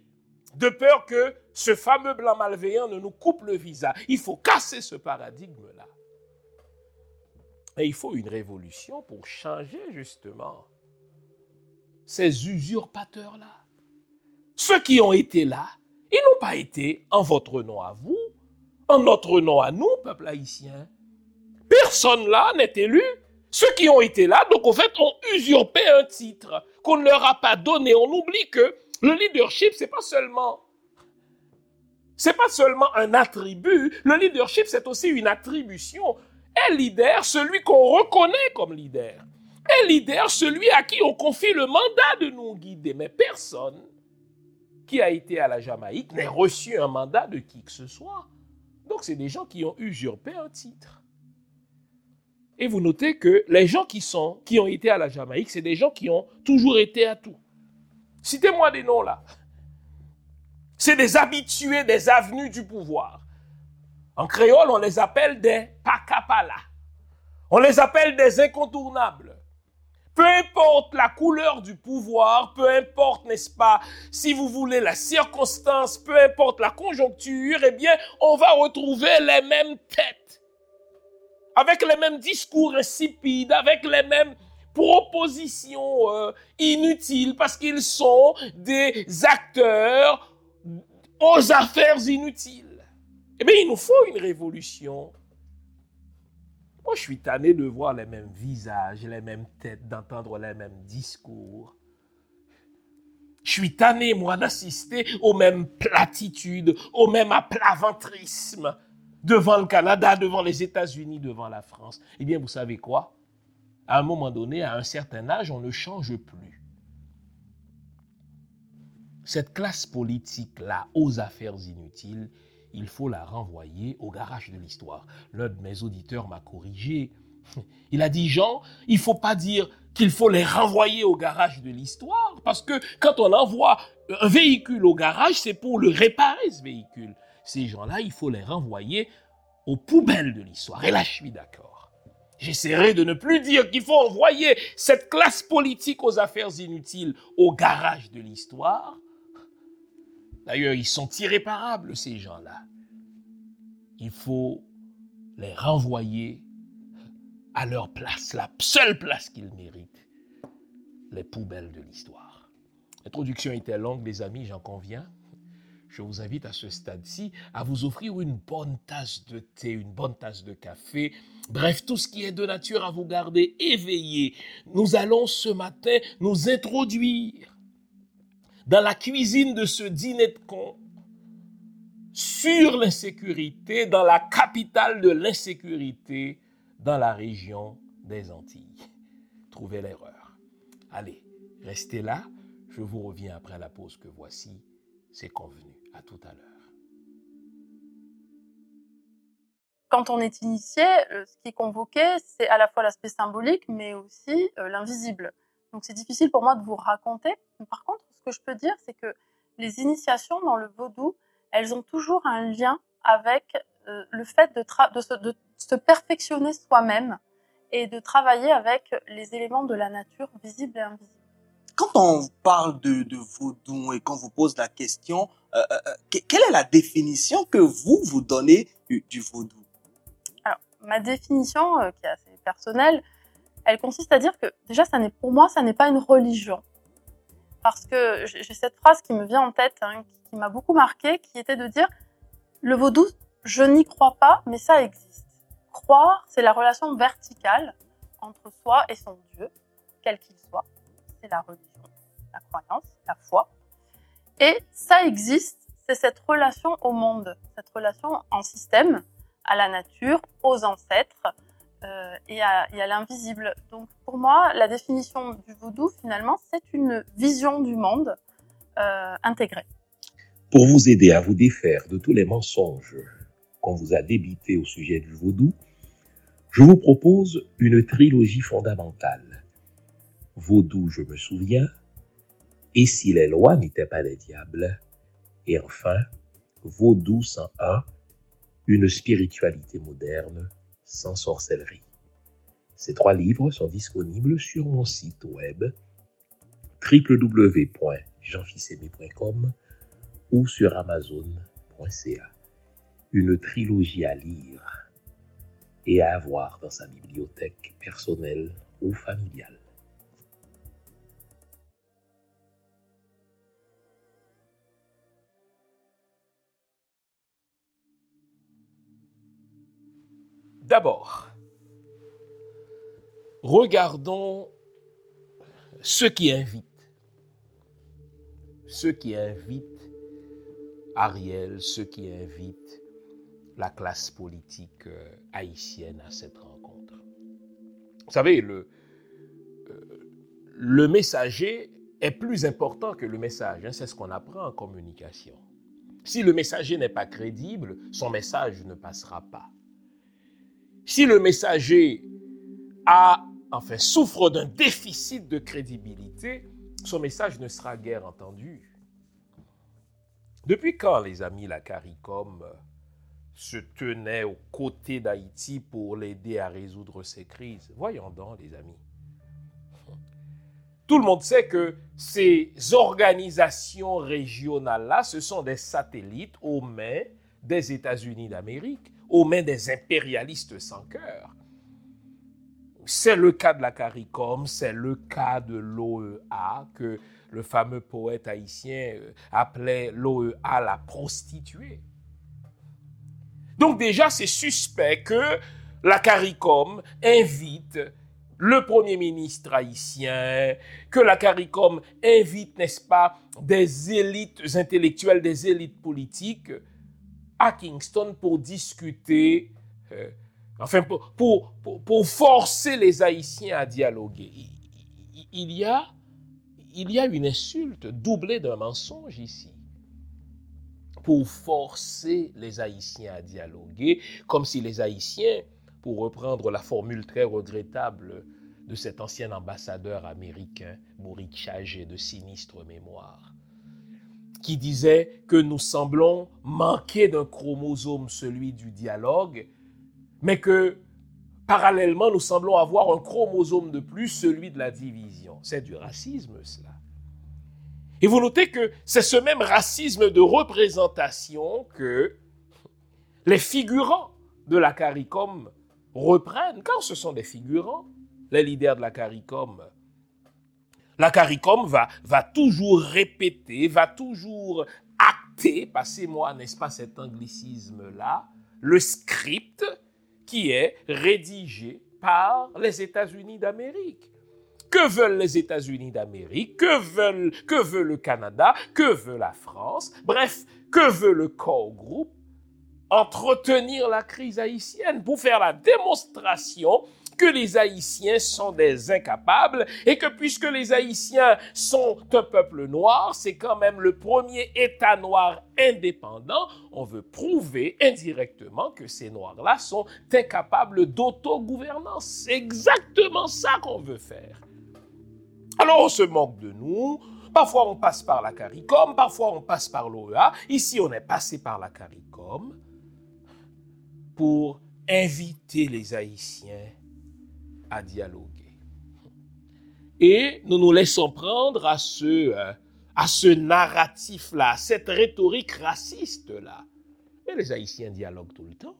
S1: de peur que ce fameux blanc malveillant ne nous coupe le visa. Il faut casser ce paradigme-là. Et il faut une révolution pour changer justement ces usurpateurs-là. Ceux qui ont été là, ils n'ont pas été en votre nom à vous, en notre nom à nous, peuple haïtien. Personne là n'est élu. Ceux qui ont été là, donc en fait, ont usurpé un titre qu'on ne leur a pas donné. On oublie que le leadership, c'est pas seulement c'est pas seulement un attribut, le leadership c'est aussi une attribution. Un leader, celui qu'on reconnaît comme leader. Un leader, celui à qui on confie le mandat de nous guider. Mais personne qui a été à la Jamaïque n'a reçu un mandat de qui que ce soit. Donc c'est des gens qui ont usurpé un titre. Et vous notez que les gens qui sont, qui ont été à la Jamaïque, c'est des gens qui ont toujours été à tout. Citez-moi des noms là. C'est des habitués des avenues du pouvoir. En créole, on les appelle des pakapala. On les appelle des incontournables. Peu importe la couleur du pouvoir, peu importe, n'est-ce pas, si vous voulez la circonstance, peu importe la conjoncture, eh bien, on va retrouver les mêmes têtes. Avec les mêmes discours insipides, avec les mêmes propositions euh, inutiles, parce qu'ils sont des acteurs aux affaires inutiles. Eh bien, il nous faut une révolution. Moi, je suis tanné de voir les mêmes visages, les mêmes têtes, d'entendre les mêmes discours. Je suis tanné, moi, d'assister aux mêmes platitudes, au même aplaventrisme devant le Canada, devant les États-Unis, devant la France. Eh bien, vous savez quoi? À un moment donné, à un certain âge, on ne change plus cette classe politique-là aux affaires inutiles, il faut la renvoyer au garage de l'histoire. L'un de mes auditeurs m'a corrigé. (laughs) Il a dit, Jean, il faut pas dire qu'il faut les renvoyer au garage de l'histoire, parce que quand on envoie un véhicule au garage, c'est pour le réparer, ce véhicule. Ces gens-là, il faut les renvoyer aux poubelles de l'histoire. Et là, je suis d'accord. J'essaierai de ne plus dire qu'il faut envoyer cette classe politique aux affaires inutiles au garage de l'histoire. D'ailleurs, ils sont irréparables, ces gens-là. Il faut les renvoyer à leur place, la seule place qu'ils méritent, les poubelles de l'histoire. L'introduction était longue, les amis, j'en conviens. Je vous invite à ce stade-ci à vous offrir une bonne tasse de thé, une bonne tasse de café, bref, tout ce qui est de nature à vous garder éveillé. Nous allons ce matin nous introduire dans la cuisine de ce dîner de con sur l'insécurité, dans la capitale de l'insécurité, dans la région des Antilles. Trouvez l'erreur. Allez, restez là. Je vous reviens après la pause que voici. C'est convenu. À tout à l'heure.
S3: Quand on est initié, euh, ce qui est convoqué, c'est à la fois l'aspect symbolique, mais aussi euh, l'invisible. Donc c'est difficile pour moi de vous raconter. Par contre, ce que je peux dire, c'est que les initiations dans le vaudou, elles ont toujours un lien avec euh, le fait de, de, se, perfectionner soi-même et de travailler avec les éléments de la nature visibles et invisibles.
S4: Quand on parle de, de vaudou et qu'on vous pose la question, euh, euh, quelle est la définition que vous, vous donnez du, vaudou?
S3: Alors, ma définition, qui est assez personnelle, elle consiste à dire que déjà, ça pour moi, ça n'est pas une religion. Parce que j'ai cette phrase qui me vient en tête, hein, qui, m'a beaucoup marqué, qui était de dire, le vaudou, je n'y crois pas, mais ça existe. Croire, c'est la relation verticale entre soi et son Dieu, quel qu'il soit. C'est la religion, la croyance, la foi. Et ça existe, c'est cette relation au monde, cette relation en système, à la nature, aux ancêtres euh, et à, l'invisible. Donc pour moi, la définition du vaudou, finalement, c'est une vision du monde euh, intégrée.
S1: Pour vous aider à vous défaire de tous les mensonges qu'on vous a débités au sujet du vaudou, je vous propose une trilogie fondamentale. Vaudou, je me souviens, et si les lois n'étaient pas les diables, et enfin, Vaudou 101, une spiritualité moderne sans sorcellerie. Ces trois livres sont disponibles sur mon site web www.jeanfissemé.com ou sur amazon.ca. Une trilogie à lire et à avoir dans sa bibliothèque personnelle ou familiale. D'abord, regardons ceux qui invitent. Ceux qui invitent Ariel, ceux qui invitent la classe politique euh, haïtienne à cette rencontre. Vous savez, le, euh, le messager est plus important que le message. Hein, c'est ce qu'on apprend en communication. Si le messager n'est pas crédible, son message ne passera pas. Si le messager a, enfin, souffre d'un déficit de crédibilité, son message ne sera guère entendu. Depuis quand, les amis, la CARICOM se tenait aux côtés d'Haïti pour l'aider à résoudre ses crises? Voyons donc, les amis. Tout le monde sait que ces organisations régionales-là, ce sont des satellites aux mains des États-Unis d'Amérique aux mains des impérialistes sans cœur. C'est le cas de la CARICOM, c'est le cas de l'OEA, que le fameux poète haïtien euh, appelait l'OEA la prostituée. Donc déjà, c'est suspect que la CARICOM invite le Premier ministre haïtien, que la CARICOM invite, n'est-ce pas, des élites intellectuelles, des élites politiques à Kingston pour discuter, euh, enfin pour, pour, pour, forcer les Haïtiens à dialoguer. Il, y a, il y a une insulte doublée d'un mensonge ici. Pour forcer les Haïtiens à dialoguer, comme si les Haïtiens, pour reprendre la formule très regrettable de cet ancien ambassadeur américain, Maurice Chagé, de sinistre mémoire, qui disait que nous semblons manquer d'un chromosome, celui du dialogue, mais que parallèlement, nous semblons avoir un chromosome de plus, celui de la division. C'est du racisme, cela. Et vous notez que c'est ce même racisme de représentation que les figurants de la CARICOM reprennent, car ce sont des figurants, les leaders de la CARICOM. La CARICOM va, toujours répéter, va toujours acter, passez-moi, n'est-ce pas, cet anglicisme-là, le script qui est rédigé par les États-Unis d'Amérique. Que veulent les États-Unis d'Amérique? Que veulent, veut le Canada? Que veut la France? Bref, que veut le core group? Entretenir la crise haïtienne pour faire la démonstration que les Haïtiens sont des incapables et que puisque les Haïtiens sont un peuple noir, c'est quand même le premier État noir indépendant, on veut prouver indirectement que ces Noirs-là sont incapables d'autogouvernance. C'est exactement ça qu'on veut faire. Alors on se moque de nous. Parfois on passe par la CARICOM, parfois on passe par l'OEA. Ici on est passé par la CARICOM pour inviter les Haïtiens à dialoguer. Et nous nous laissons prendre à ce, euh, à ce narratif-là, à cette rhétorique raciste-là. Mais les Haïtiens dialoguent tout le temps.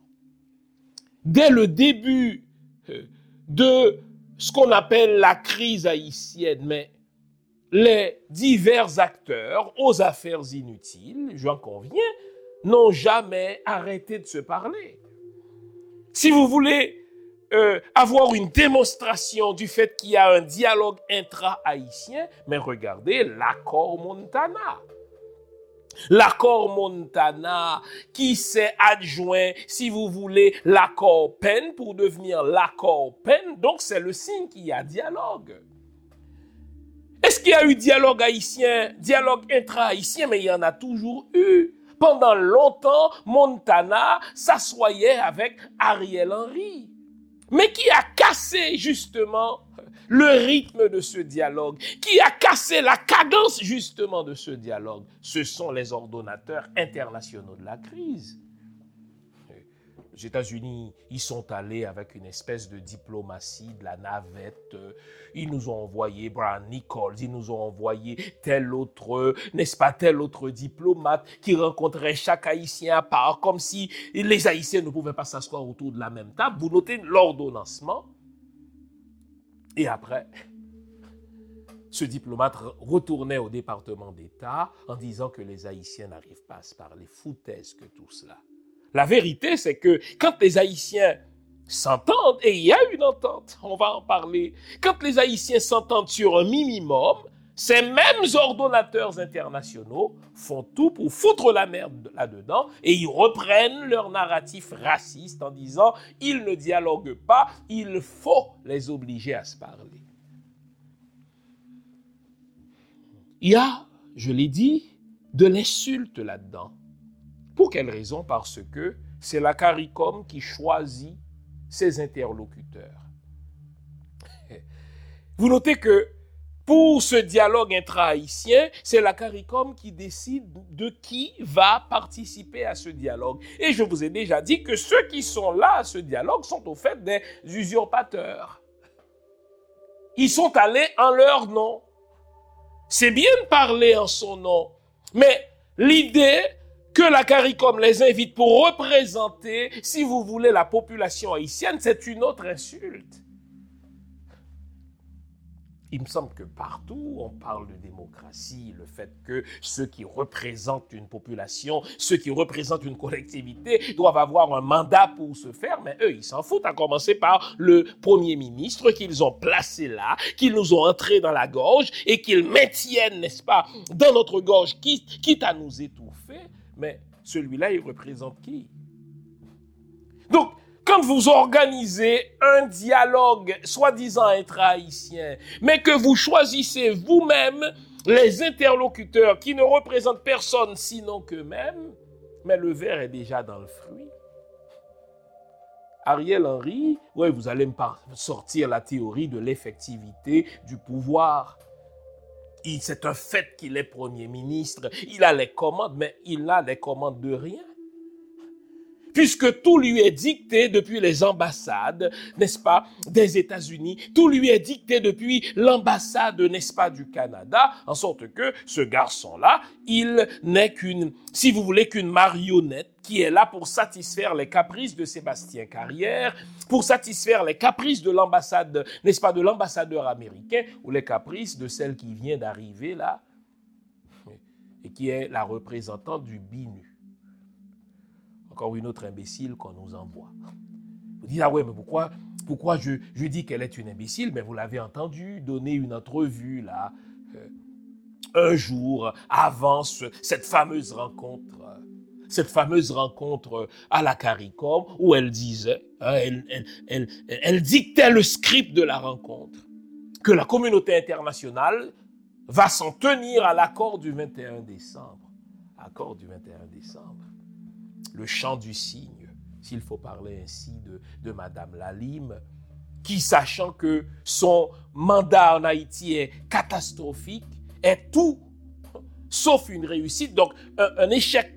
S1: Dès le début euh, de ce qu'on appelle la crise haïtienne, mais les divers acteurs aux affaires inutiles, j'en conviens, n'ont jamais arrêté de se parler. Si vous voulez euh, avoir une démonstration du fait qu'il y a un dialogue intra-haïtien, mais regardez l'accord Montana. L'accord Montana qui s'est adjoint, si vous voulez, l'accord Penn pour devenir l'accord Penn. Donc c'est le signe qu'il y a dialogue. Est-ce qu'il y a eu dialogue haïtien, dialogue intra-haïtien, mais il y en a toujours eu. Pendant longtemps, Montana s'assoyait avec Ariel Henry. Mais qui a cassé justement le rythme de ce dialogue, qui a cassé la cadence justement de ce dialogue, ce sont les ordonnateurs internationaux de la crise. Les États-Unis, ils sont allés avec une espèce de diplomatie, de la navette. Ils nous ont envoyé Brian Nichols, ils nous ont envoyé tel autre, n'est-ce pas, tel autre diplomate qui rencontrait chaque Haïtien à part, comme si les Haïtiens ne pouvaient pas s'asseoir autour de la même table. Vous notez l'ordonnancement. Et après, ce diplomate retournait au département d'État en disant que les Haïtiens n'arrivent pas à se parler. Foutaise que tout cela. La vérité, c'est que quand les Haïtiens s'entendent, et il y a une entente, on va en parler, quand les Haïtiens s'entendent sur un minimum, ces mêmes ordonnateurs internationaux font tout pour foutre la merde là-dedans et ils reprennent leur narratif raciste en disant ils ne dialoguent pas, il faut les obliger à se parler. Il y a, je l'ai dit, de l'insulte là-dedans. Pour quelle raison? Parce que c'est la CARICOM qui choisit ses interlocuteurs. (laughs) Vous notez que pour ce dialogue intra-haïtien, c'est la CARICOM qui décide de qui va participer à ce dialogue. Et je vous ai déjà dit que ceux qui sont là à ce dialogue sont au fait des usurpateurs. Ils sont allés en leur nom. C'est bien de parler en son nom, mais l'idée que la CARICOM les invite pour représenter, si vous voulez, la population haïtienne, c'est une autre insulte. Il me semble que partout, on parle de démocratie, le fait que ceux qui représentent une population, ceux qui représentent une collectivité doivent avoir un mandat pour se faire, mais eux, ils s'en foutent, à commencer par le Premier ministre qu'ils ont placé là, qu'ils nous ont entré dans la gorge et qu'ils maintiennent, n'est-ce pas, dans notre gorge, quitte, quitte à nous étouffer. Mais celui-là, il représente qui? Donc, quand vous organisez un dialogue soi-disant intra-haïtien, mais que vous choisissez vous-même les interlocuteurs qui ne représentent personne sinon qu'eux-mêmes, mais le verre est déjà dans le fruit. Ariel Henry, ouais, vous allez me sortir la théorie de l'effectivité du pouvoir. C'est un fait qu'il est Premier ministre. Il a les commandes, mais il n'a les commandes de rien puisque tout lui est dicté depuis les ambassades, n'est-ce pas, des États-Unis, tout lui est dicté depuis l'ambassade, n'est-ce pas, du Canada, en sorte que ce garçon-là, il n'est qu'une, si vous voulez, qu'une marionnette qui est là pour satisfaire les caprices de Sébastien Carrière, pour satisfaire les caprices de l'ambassade, n'est-ce pas, de l'ambassadeur américain, ou les caprices de celle qui vient d'arriver là, et qui est la représentante du BINU. Encore une autre imbécile qu'on nous envoie. Vous dites, ah ouais, mais pourquoi, pourquoi je, je dis qu'elle est une imbécile? Mais vous l'avez entendu donner une entrevue là, euh, un jour avant cette fameuse rencontre, cette fameuse rencontre à la CARICOM où elle disait, hein, elle, elle, elle, elle dictait le script de la rencontre, que la communauté internationale va s'en tenir à l'accord du 21 décembre. Accord du 21 décembre le chant du cygne, s'il faut parler ainsi de, Madame Lalime, qui, sachant que son mandat en Haïti est catastrophique, est tout sauf une réussite, donc un, échec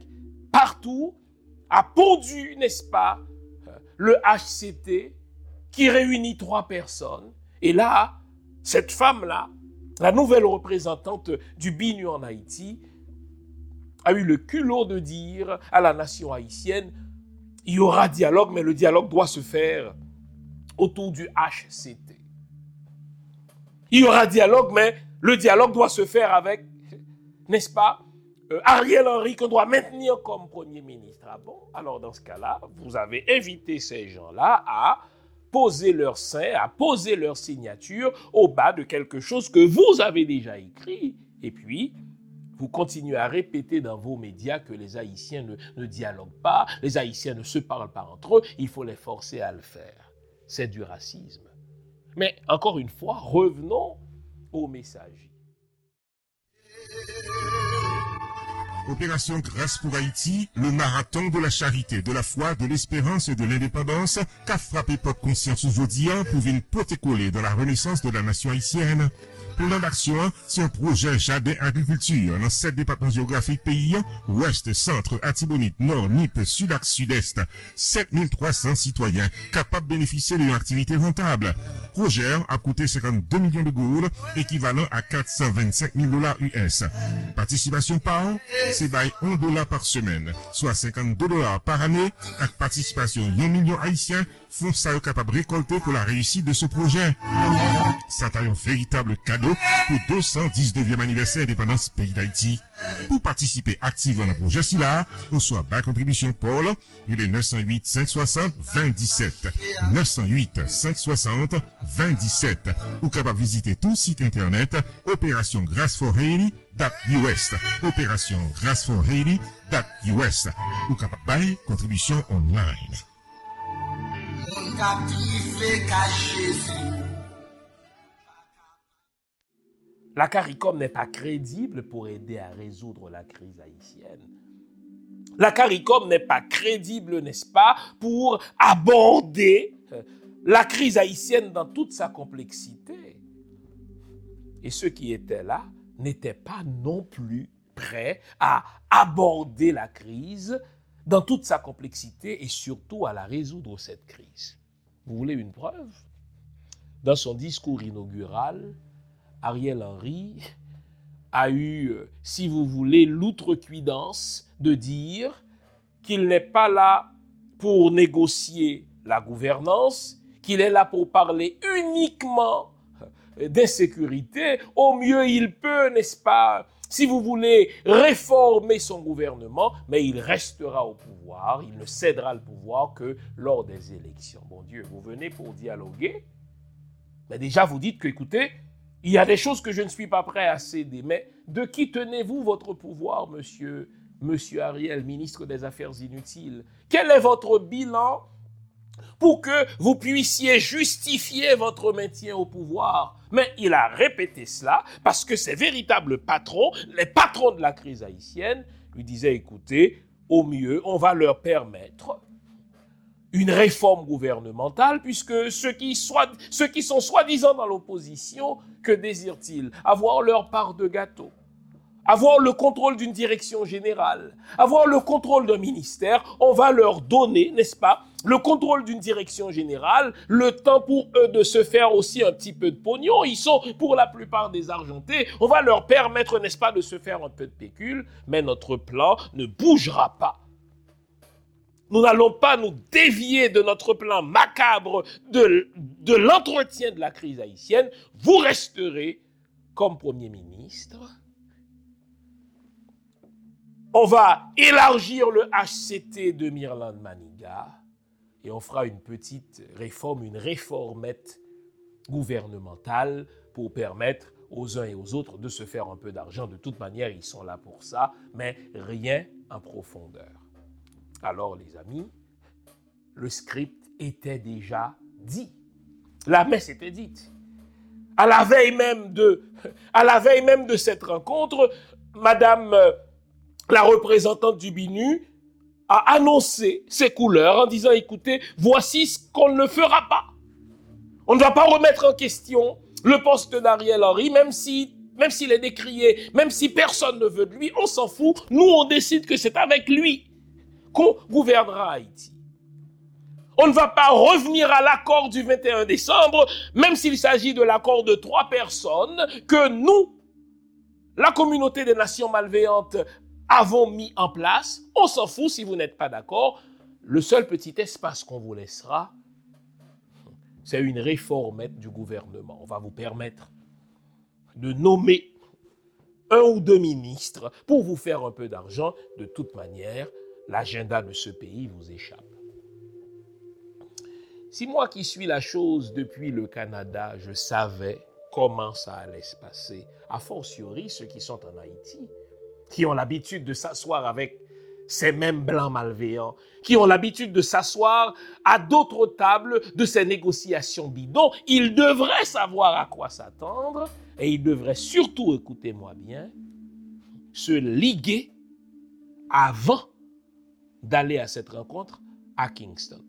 S1: partout, a pondu, n'est-ce pas, le HCT qui réunit trois personnes. Et là, cette femme-là, la nouvelle représentante du BINU en Haïti, a eu le culot de dire à la nation haïtienne, il y aura dialogue, mais le dialogue doit se faire autour du HCT. Il y aura dialogue, mais le dialogue doit se faire avec, n'est-ce pas, euh, Ariel Henry qu'on doit maintenir comme Premier ministre. Ah bon? Alors dans ce cas-là, vous avez invité ces gens-là à poser leur sein, à poser leur signature au bas de quelque chose que vous avez déjà écrit. Et puis, vous continuez à répéter dans vos médias que les Haïtiens ne, dialoguent pas, les Haïtiens ne se parlent pas entre eux, il faut les forcer à le faire. C'est du racisme. Mais encore une fois, revenons au message.
S5: Opération Grâce pour Haïti, le marathon de la charité, de la foi, de l'espérance et de l'indépendance qu'a frappé pop conscience aujourd'hui pour une protécoller dans la renaissance de la nation haïtienne. Plan d'action, c'est un projet jardin agriculture dans sept départements géographiques pays, ouest, centre, Atibonite, nord, Nip, sud sud-est. 7300 citoyens capables de bénéficier d'une activité rentable. Projet a coûté 52 millions de gourdes, équivalent à 425 000 dollars US. Participation par an, c'est 1 dollar par semaine, soit 52 dollars par année, avec participation 1 million haïtiens, font ça capable récolter pour la réussite de ce projet. Ça un véritable cadeau pour 219e anniversaire indépendance pays d'Haïti. Pour participer activement au projet SILA, on soit bas contribution Paul, il est 908 560 2017. 908 560 2017. Ou capable visiter tout site internet Opération Grâce for Haiti US. Opération Grâce for Haiti US. Ou capable contribution online.
S1: La CARICOM n'est pas crédible pour aider à résoudre la crise haïtienne. La CARICOM n'est pas crédible, n'est-ce pas, pour aborder euh, la crise haïtienne dans toute sa complexité. Et ceux qui étaient là n'étaient pas non plus prêts à aborder la crise dans toute sa complexité et surtout à la résoudre, cette crise. Vous voulez une preuve? Dans son discours inaugural, Ariel Henry a eu, euh, si vous voulez, l'outrecuidance de dire qu'il n'est pas là pour négocier la gouvernance, qu'il est là pour parler uniquement d'insécurité. Au mieux, il peut, n'est-ce pas, si vous voulez réformer son gouvernement, mais il restera au pouvoir, il ne cédera le pouvoir que lors des élections. Bon Dieu, vous venez pour dialoguer, mais déjà vous dites que, écoutez, il y a des choses que je ne suis pas prêt à céder, mais de qui tenez-vous votre pouvoir, monsieur, monsieur Ariel, ministre des Affaires inutiles? Quel est votre bilan pour que vous puissiez justifier votre maintien au pouvoir. Mais il a répété cela parce que ses véritables patrons, les patrons de la crise haïtienne, lui disaient, écoutez, au mieux, on va leur permettre une réforme gouvernementale, puisque ceux qui, sont soi-disant dans l'opposition, que désirent-ils? Avoir leur part de gâteau avoir le contrôle d'une direction générale, avoir le contrôle d'un ministère, on va leur donner, n'est-ce pas, le contrôle d'une direction générale, le temps pour eux de se faire aussi un petit peu de pognon. Ils sont pour la plupart désargentés. On va leur permettre, n'est-ce pas, de se faire un peu de pécule, mais notre plan ne bougera pas. Nous n'allons pas nous dévier de notre plan macabre de, de l'entretien de la crise haïtienne. Vous resterez comme Premier ministre on va élargir le HCT de Mirland Maniga et on fera une petite réforme, une réformette gouvernementale pour permettre aux uns et aux autres de se faire un peu d'argent. De toute manière, ils sont là pour ça, mais rien en profondeur. Alors, les amis, le script était déjà dit. La messe était dite. À la veille même de, à la veille même de cette rencontre, Madame euh, la représentante du BINU a annoncé ses couleurs en disant, écoutez, voici ce qu'on ne fera pas. On ne va pas remettre en question le poste d'Ariel Henry, même si même s'il est décrié, même si personne ne veut de lui, on s'en fout. Nous, on décide que c'est avec lui qu'on gouvernera Haïti. On ne va pas revenir à l'accord du 21 décembre, même s'il s'agit de l'accord de trois personnes que nous, la communauté des nations malveillantes, avons mis en place. On s'en fout si vous n'êtes pas d'accord. Le seul petit espace qu'on vous laissera, c'est une réformette du gouvernement. On va vous permettre de nommer un ou deux ministres pour vous faire un peu d'argent. De toute manière, l'agenda de ce pays vous échappe. Si moi qui suis la chose depuis le Canada, je savais comment ça allait se passer, a fortiori ceux qui sont en Haïti, qui ont l'habitude de s'asseoir avec ces mêmes blancs malveillants, qui ont l'habitude de s'asseoir à d'autres tables de ces négociations bidons, ils devraient savoir à quoi s'attendre et ils devraient surtout, écoutez-moi bien, se liguer avant d'aller à cette rencontre à Kingston.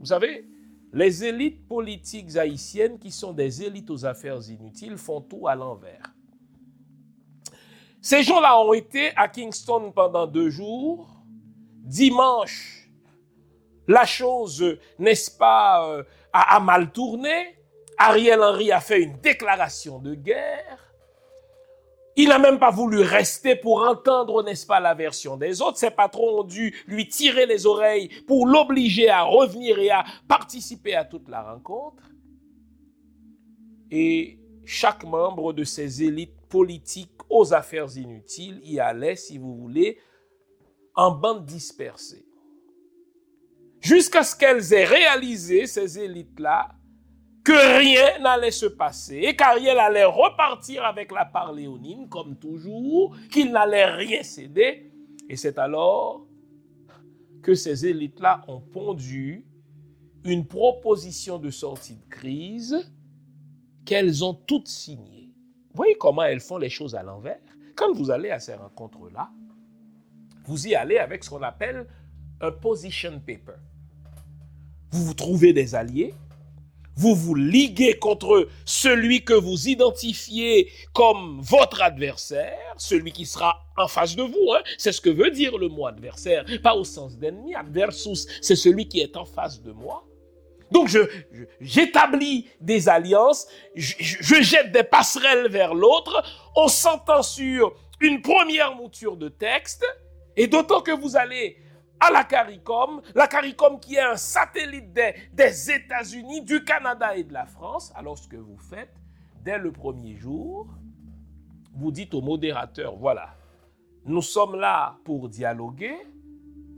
S1: Vous savez, les élites politiques haïtiennes qui sont des élites aux affaires inutiles font tout à l'envers. Ces gens-là ont été à Kingston pendant deux jours. Dimanche, la chose, n'est-ce pas, euh, a, mal tourné. Ariel Henry a fait une déclaration de guerre. Il n'a même pas voulu rester pour entendre, n'est-ce pas, la version des autres. Ses patrons ont dû lui tirer les oreilles pour l'obliger à revenir et à participer à toute la rencontre. Et chaque membre de ces élites politiques aux affaires inutiles y allait, si vous voulez, en bande dispersée. Jusqu'à ce qu'elles aient réalisé, ces élites-là, que rien n'allait se passer et qu'Ariel allait repartir avec la part léonine, comme toujours, qu'il n'allait rien céder. Et c'est alors que ces élites-là ont pondu une proposition de sortie de crise qu'elles ont toutes signée. Voyez comment elles font les choses à l'envers Quand vous allez à ces rencontres-là, vous y allez avec ce qu'on appelle un position paper. Vous vous trouvez des alliés, vous vous liguez contre celui que vous identifiez comme votre adversaire, celui qui sera en face de vous. Hein. C'est ce que veut dire le mot adversaire, pas au sens d'ennemi. Adversus, c'est celui qui est en face de moi. Donc je, j'établis des alliances, je, je, jette des passerelles vers l'autre, on s'entend sur une première mouture de texte, et d'autant que vous allez à la CARICOM, la CARICOM qui est un satellite des, des États-Unis, du Canada et de la France, alors ce que vous faites, dès le premier jour, vous dites au modérateur, voilà, nous sommes là pour dialoguer,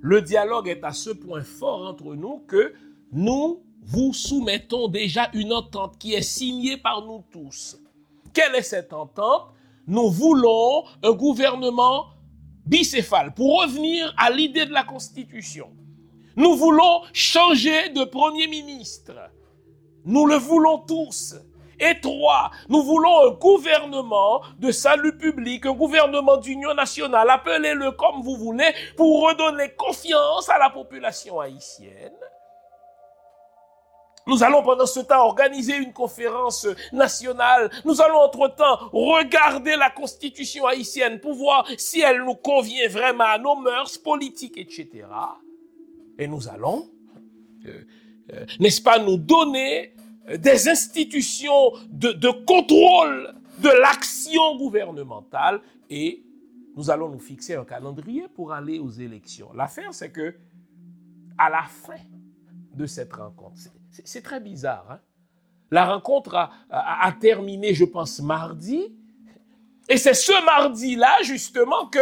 S1: le dialogue est à ce point fort entre nous que nous vous soumettons déjà une entente qui est signée par nous tous. Quelle est cette entente? Nous voulons un gouvernement bicéphale pour revenir à l'idée de la Constitution. Nous voulons changer de Premier ministre. Nous le voulons tous. Et trois, nous voulons un gouvernement de salut public, un gouvernement d'union nationale, appelez-le comme vous voulez, pour redonner confiance à la population haïtienne Nous allons pendant ce temps organiser une conférence nationale. Nous allons entre-temps regarder la constitution haïtienne pour voir si elle nous convient vraiment à nos mœurs politiques, etc. Et nous allons, euh, euh, n'est-ce pas, nous donner des institutions de, de contrôle de l'action gouvernementale et nous allons nous fixer un calendrier pour aller aux élections. L'affaire, c'est que à la fin de cette rencontre, c'est très bizarre. Hein? La rencontre a, terminé, je pense, mardi. Et c'est ce mardi-là, justement, que,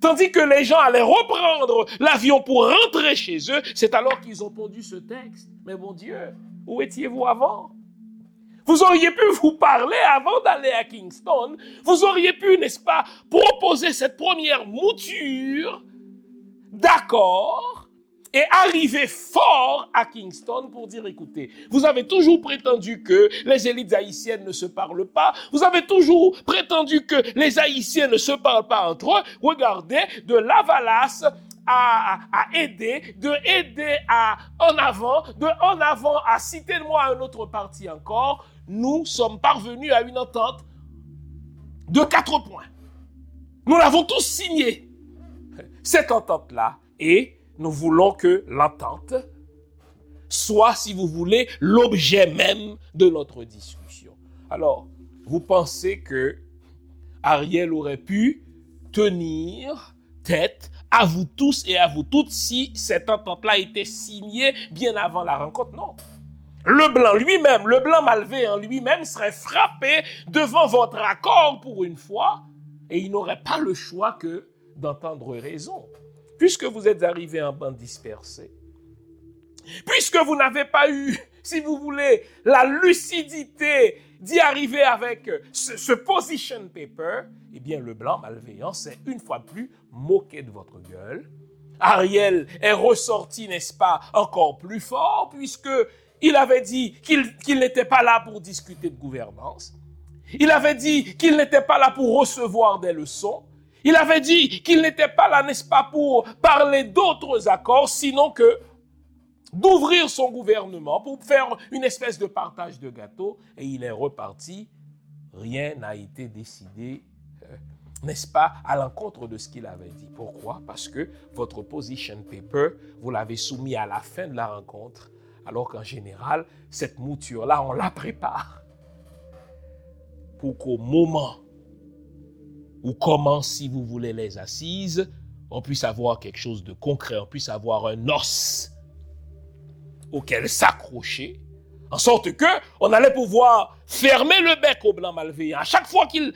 S1: tandis que les gens allaient reprendre l'avion pour rentrer chez eux, c'est alors qu'ils ont pondu ce texte. Mais bon Dieu, où étiez-vous avant? Vous auriez pu vous parler avant d'aller à Kingston. Vous auriez pu, n'est-ce pas, proposer cette première mouture d'accord est arrivé fort à Kingston pour dire, écoutez, vous avez toujours prétendu que les élites haïtiennes ne se parlent pas, vous avez toujours prétendu que les Haïtiens ne se parlent pas entre eux. Regardez, de Lavalas à, à, aider, de aider à en avant, de en avant à citer moi un autre parti encore, nous sommes parvenus à une entente de quatre points. Nous l'avons tous signé. Cette entente-là est nous voulons que l'entente soit, si vous voulez, l'objet même de notre discussion. Alors, vous pensez que Ariel aurait pu tenir tête à vous tous et à vous toutes si cette entente-là était signée bien avant la rencontre? Non. Le blanc lui-même, le blanc malveillant lui-même serait frappé devant votre accord pour une fois et il n'aurait pas le choix que d'entendre raison puisque vous êtes arrivé en bande dispersée, puisque vous n'avez pas eu, si vous voulez, la lucidité d'y arriver avec ce, position paper, eh bien, le blanc malveillant s'est une fois plus moqué de votre gueule. Ariel est ressorti, n'est-ce pas, encore plus fort, puisque il avait dit qu'il n'était pas là pour discuter de gouvernance. Il avait dit qu'il n'était pas là pour recevoir des leçons. Il avait dit qu'il n'était pas là, n'est-ce pas, pour parler d'autres accords, sinon que d'ouvrir son gouvernement pour faire une espèce de partage de gâteau. Et il est reparti. Rien n'a été décidé, euh, n'est-ce pas, à l'encontre de ce qu'il avait dit. Pourquoi? Parce que votre position paper, vous l'avez soumis à la fin de la rencontre, alors qu'en général, cette mouture-là, on la prépare pour qu'au moment ou comment, si vous voulez, les assises, on puisse avoir quelque chose de concret, on puisse avoir un os auquel s'accrocher, en sorte que on allait pouvoir fermer le bec au blanc malveillant. À chaque fois qu'il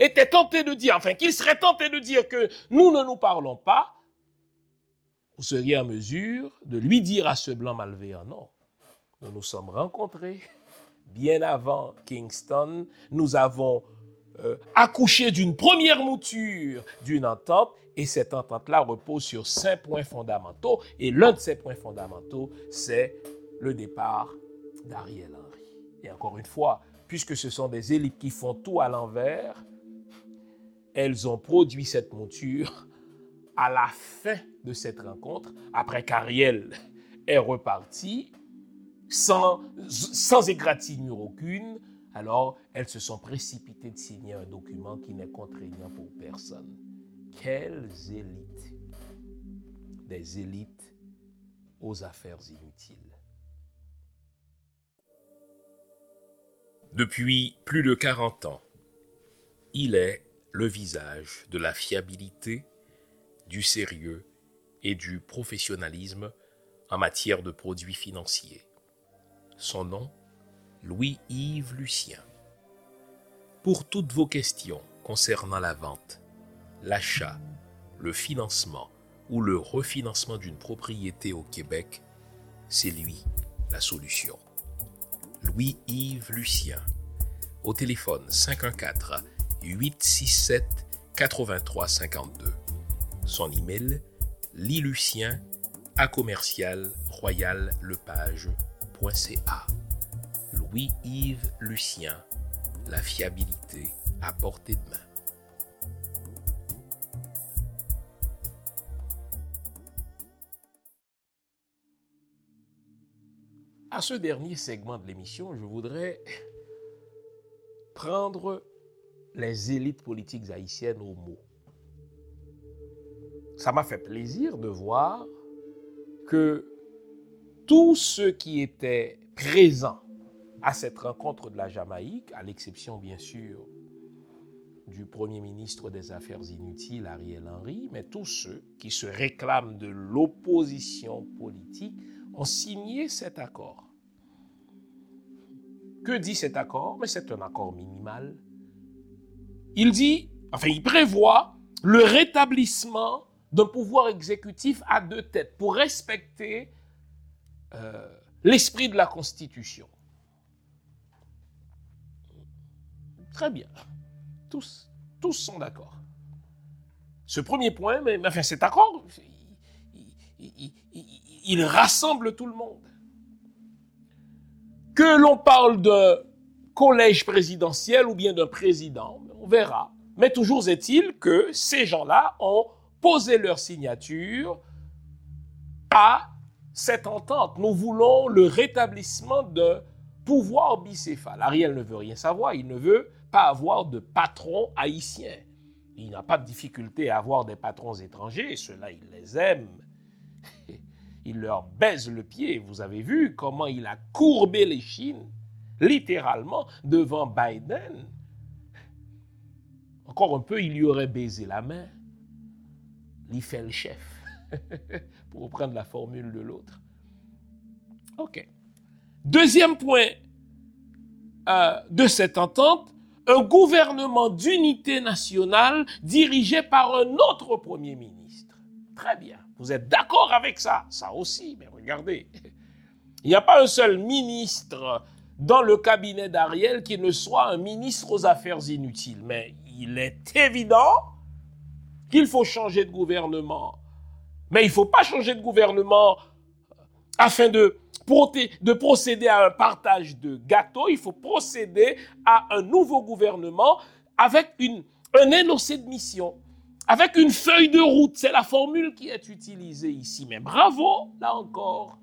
S1: était tenté de dire, enfin qu'il serait tenté de dire que nous ne nous parlons pas, vous seriez en mesure de lui dire à ce blanc malveillant, non, nous nous sommes rencontrés bien avant Kingston, nous avons euh, accoucher d'une première mouture d'une entente, et cette entente-là repose sur cinq points fondamentaux, et l'un de ces points fondamentaux, c'est le départ d'Ariel Henry. Et encore une fois, puisque ce sont des élites qui font tout à l'envers, elles ont produit cette mouture à la fin de cette rencontre, après qu'Ariel est reparti, sans, sans égratignure aucune, alors elles se sont précipitées de signer un document qui n'est contraignant pour personne. Quelles élites? Des élites aux affaires inutiles. Depuis plus de 40 ans, il est le visage de la fiabilité, du sérieux et du professionnalisme en matière de produits financiers. Son nom Louis-Yves Lucien. Pour toutes vos questions concernant la vente, l'achat, le financement ou le refinancement d'une propriété au Québec, c'est lui la solution. Louis-Yves Lucien. Au téléphone 514 867 8352. Son email lilucien à commercial royallepage.ca. Louis-Yves Lucien, la fiabilité à portée de main. à ce dernier segment de l'émission, je voudrais prendre les élites politiques haïtiennes au mot. Ça m'a fait plaisir de voir que tous ceux qui étaient présents à cette rencontre de la Jamaïque, à l'exception bien sûr du Premier ministre des Affaires inutiles, Ariel Henry, mais tous ceux qui se réclament de l'opposition politique ont signé cet accord. Que dit cet accord? Mais c'est un accord minimal. Il dit, enfin il prévoit le rétablissement d'un pouvoir exécutif à deux têtes pour respecter euh, l'esprit de la Constitution. Très bien. Tous, tous sont d'accord. Ce premier point, mais, enfin cet accord, il, rassemble tout le monde. Que l'on parle de collège présidentiel ou bien d'un président, on verra. Mais toujours est-il que ces gens-là ont posé leur signature à cette entente. Nous voulons le rétablissement de pouvoir bicéphale. Ariel ne veut rien savoir, il ne veut pas avoir de patron haïtien. Il n'a pas de difficulté à avoir des patrons étrangers, ceux-là, il les aime. (laughs) Il leur baise le pied. Vous avez vu comment il a courbé les chines, littéralement, devant Biden. Encore un peu, il lui aurait baisé la main. Il fait le chef, (laughs) pour reprendre la formule de l'autre. OK. Deuxième point euh, de cette entente, un gouvernement d'unité nationale dirigé par un autre Premier ministre. Très bien. Vous êtes d'accord avec ça? Ça aussi, mais regardez. Il n'y a pas un seul ministre dans le cabinet d'Ariel qui ne soit un ministre aux affaires inutiles. Mais il est évident qu'il faut changer de gouvernement. Mais il ne faut pas changer de gouvernement afin de de procéder à un partage de gâteaux, il faut procéder à un nouveau gouvernement avec une, un énoncé de mission, avec une feuille de route. C'est la formule qui est utilisée ici. Mais bravo, là encore.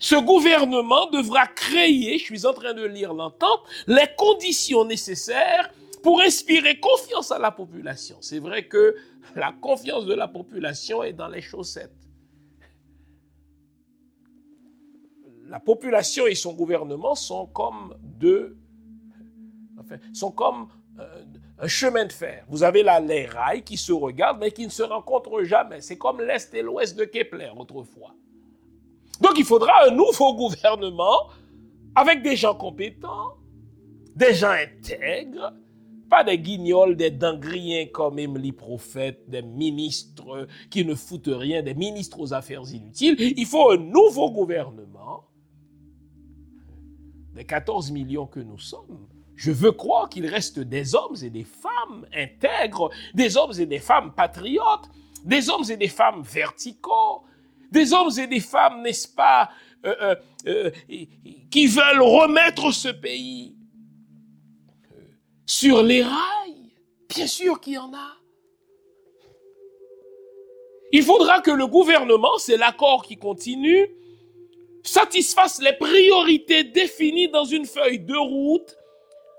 S1: Ce gouvernement devra créer, je suis en train de lire l'entente, les conditions nécessaires pour inspirer confiance à la population. C'est vrai que la confiance de la population est dans les chaussettes. La population et son gouvernement sont comme deux, sont comme euh, un chemin de fer. Vous avez là les rails qui se regardent mais qui ne se rencontrent jamais. C'est comme l'Est et l'Ouest de Kepler autrefois. Donc il faudra un nouveau gouvernement avec des gens compétents, des gens intègres, pas des guignols, des dangriens comme Emily Prophète, des ministres qui ne foutent rien, des ministres aux affaires inutiles. Il faut un nouveau gouvernement 14 millions que nous sommes, je veux croire qu'il reste des hommes et des femmes intègres, des hommes et des femmes patriotes, des hommes et des femmes verticaux, des hommes et des femmes, n'est-ce pas, euh, euh, euh, qui veulent remettre ce pays sur les rails. Bien sûr qu'il y en a. Il faudra que le gouvernement, c'est l'accord qui continue, satisfasse les priorités définies dans une feuille de route,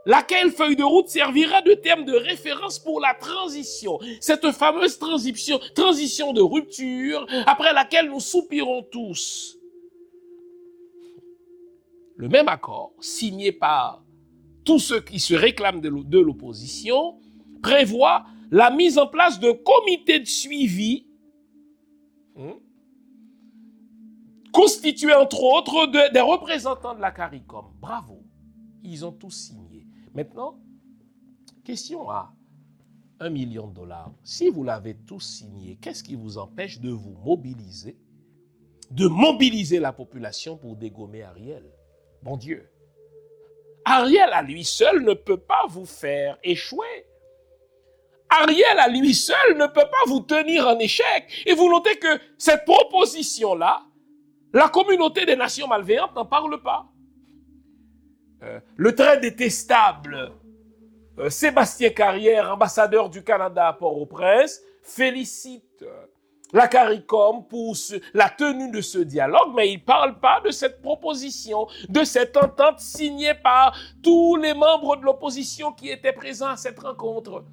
S1: laquelle feuille de route servira de terme de référence pour la transition. Cette fameuse transition, de rupture après laquelle nous soupirons tous. Le même accord, signé par tous ceux qui se réclament de l'opposition, prévoit la mise en place d'un comité de suivi hein, constitué entre autres des représentants de la CARICOM. Bravo, ils ont tous signé. Maintenant, question à un million de dollars. Si vous l'avez tous signé, qu'est-ce qui vous empêche de vous mobiliser, de mobiliser la population pour dégommer Ariel? Bon Dieu. Ariel à lui seul ne peut pas vous faire échouer. Ariel à lui seul ne peut pas vous tenir en échec. Et vous notez que cette proposition-là, la communauté des nations malveillantes n'en parle pas. Euh, le très détestable euh, Sébastien Carrière, ambassadeur du Canada à Port-au-Prince, félicite euh, la CARICOM pour la tenue de ce dialogue, mais il ne parle pas de cette proposition, de cette entente signée par tous les membres de l'opposition qui étaient présents à cette rencontre.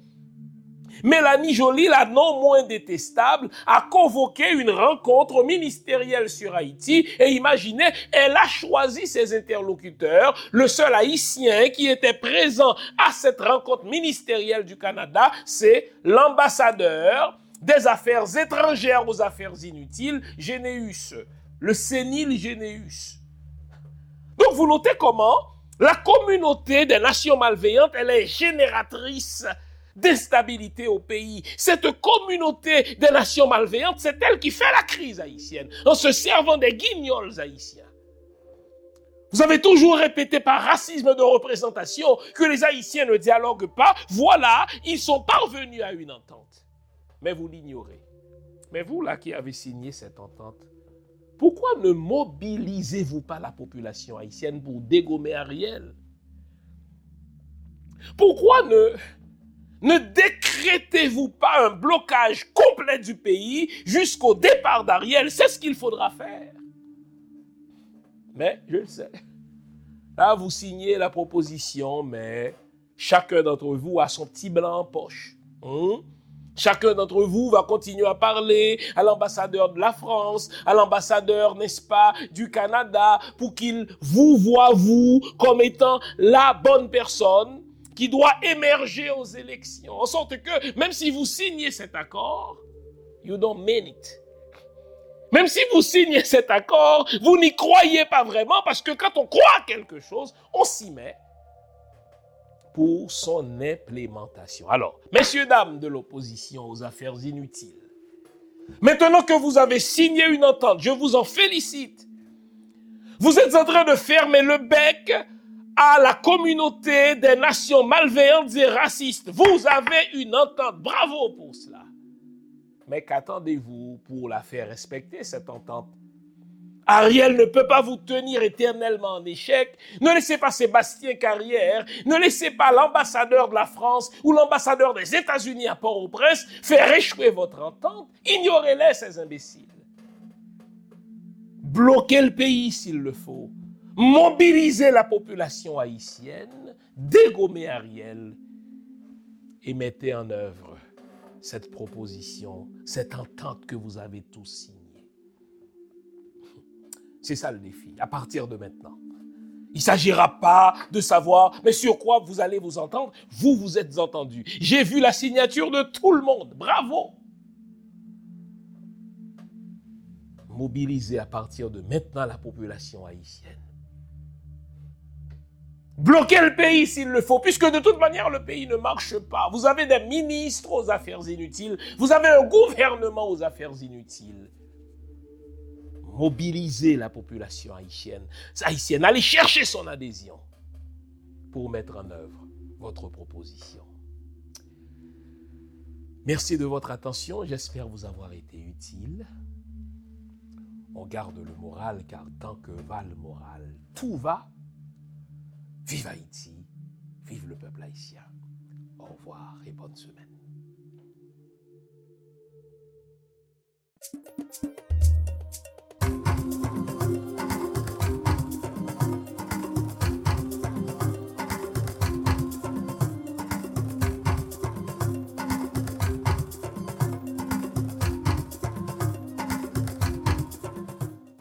S1: Mélanie Joly, la non moins détestable, a convoqué une rencontre ministérielle sur Haïti et imaginez, elle a choisi ses interlocuteurs. Le seul haïtien qui était présent à cette rencontre ministérielle du Canada, c'est l'ambassadeur des affaires étrangères aux affaires inutiles, Généus, le sénile Généus. Donc vous notez comment la communauté des nations malveillantes, elle est génératrice d'instabilité au pays. Cette communauté des nations malveillantes, c'est elle qui fait la crise haïtienne, en se servant des guignols haïtiens. Vous avez toujours répété par racisme de représentation que les Haïtiens ne dialoguent pas. Voilà, ils sont parvenus à une entente mais vous l'ignorez. Mais vous, là, qui avez signé cette entente, pourquoi ne mobilisez-vous pas la population haïtienne pour dégommer Ariel? Pourquoi ne, ne décrétez-vous pas un blocage complet du pays jusqu'au départ d'Ariel C'est ce qu'il faudra faire. Mais, je le sais, là, vous signez la proposition, mais chacun d'entre vous a son petit blanc en poche. Hein? Chacun d'entre vous va continuer à parler à l'ambassadeur de la France, à l'ambassadeur, n'est-ce pas, du Canada, pour qu'il vous voit, vous, comme étant la bonne personne qui doit émerger aux élections. En sorte que, même si vous signez cet accord, you don't mean it. Même si vous signez cet accord, vous n'y croyez pas vraiment parce que quand on croit quelque chose, on s'y met pour son implémentation. Alors, messieurs, dames de l'opposition aux affaires inutiles, maintenant que vous avez signé une entente, je vous en félicite. Vous êtes en train de fermer le bec à la communauté des nations malveillantes et racistes. Vous avez une entente. Bravo pour cela. Mais qu'attendez-vous pour la faire respecter, cette entente? Ariel ne peut pas vous tenir éternellement en échec. Ne laissez pas Sébastien Carrière, ne laissez pas l'ambassadeur de la France ou l'ambassadeur des États-Unis à Port-au-Prince faire échouer votre entente. Ignorez-les, ces imbéciles. Bloquez le pays s'il le faut. Mobilisez la population haïtienne, dégommez Ariel et mettez en œuvre cette proposition, cette entente que vous avez tous signée. C'est ça le défi, à partir de maintenant. Il ne s'agira pas de savoir, mais sur quoi vous allez vous entendre. Vous, vous êtes entendus. J'ai vu la signature de tout le monde. Bravo. Mobiliser à partir de maintenant la population haïtienne. Bloquer le pays s'il le faut, puisque de toute manière le pays ne marche pas. Vous avez des ministres aux affaires inutiles, vous avez un gouvernement aux affaires inutiles mobiliser la population haïtienne, haïtienne, allez chercher son adhésion pour mettre en œuvre votre proposition. Merci de votre attention, j'espère vous avoir été utile. On garde le moral car tant que va le moral, tout va. Vive Haïti, vive le peuple haïtien. Au revoir et bonne semaine.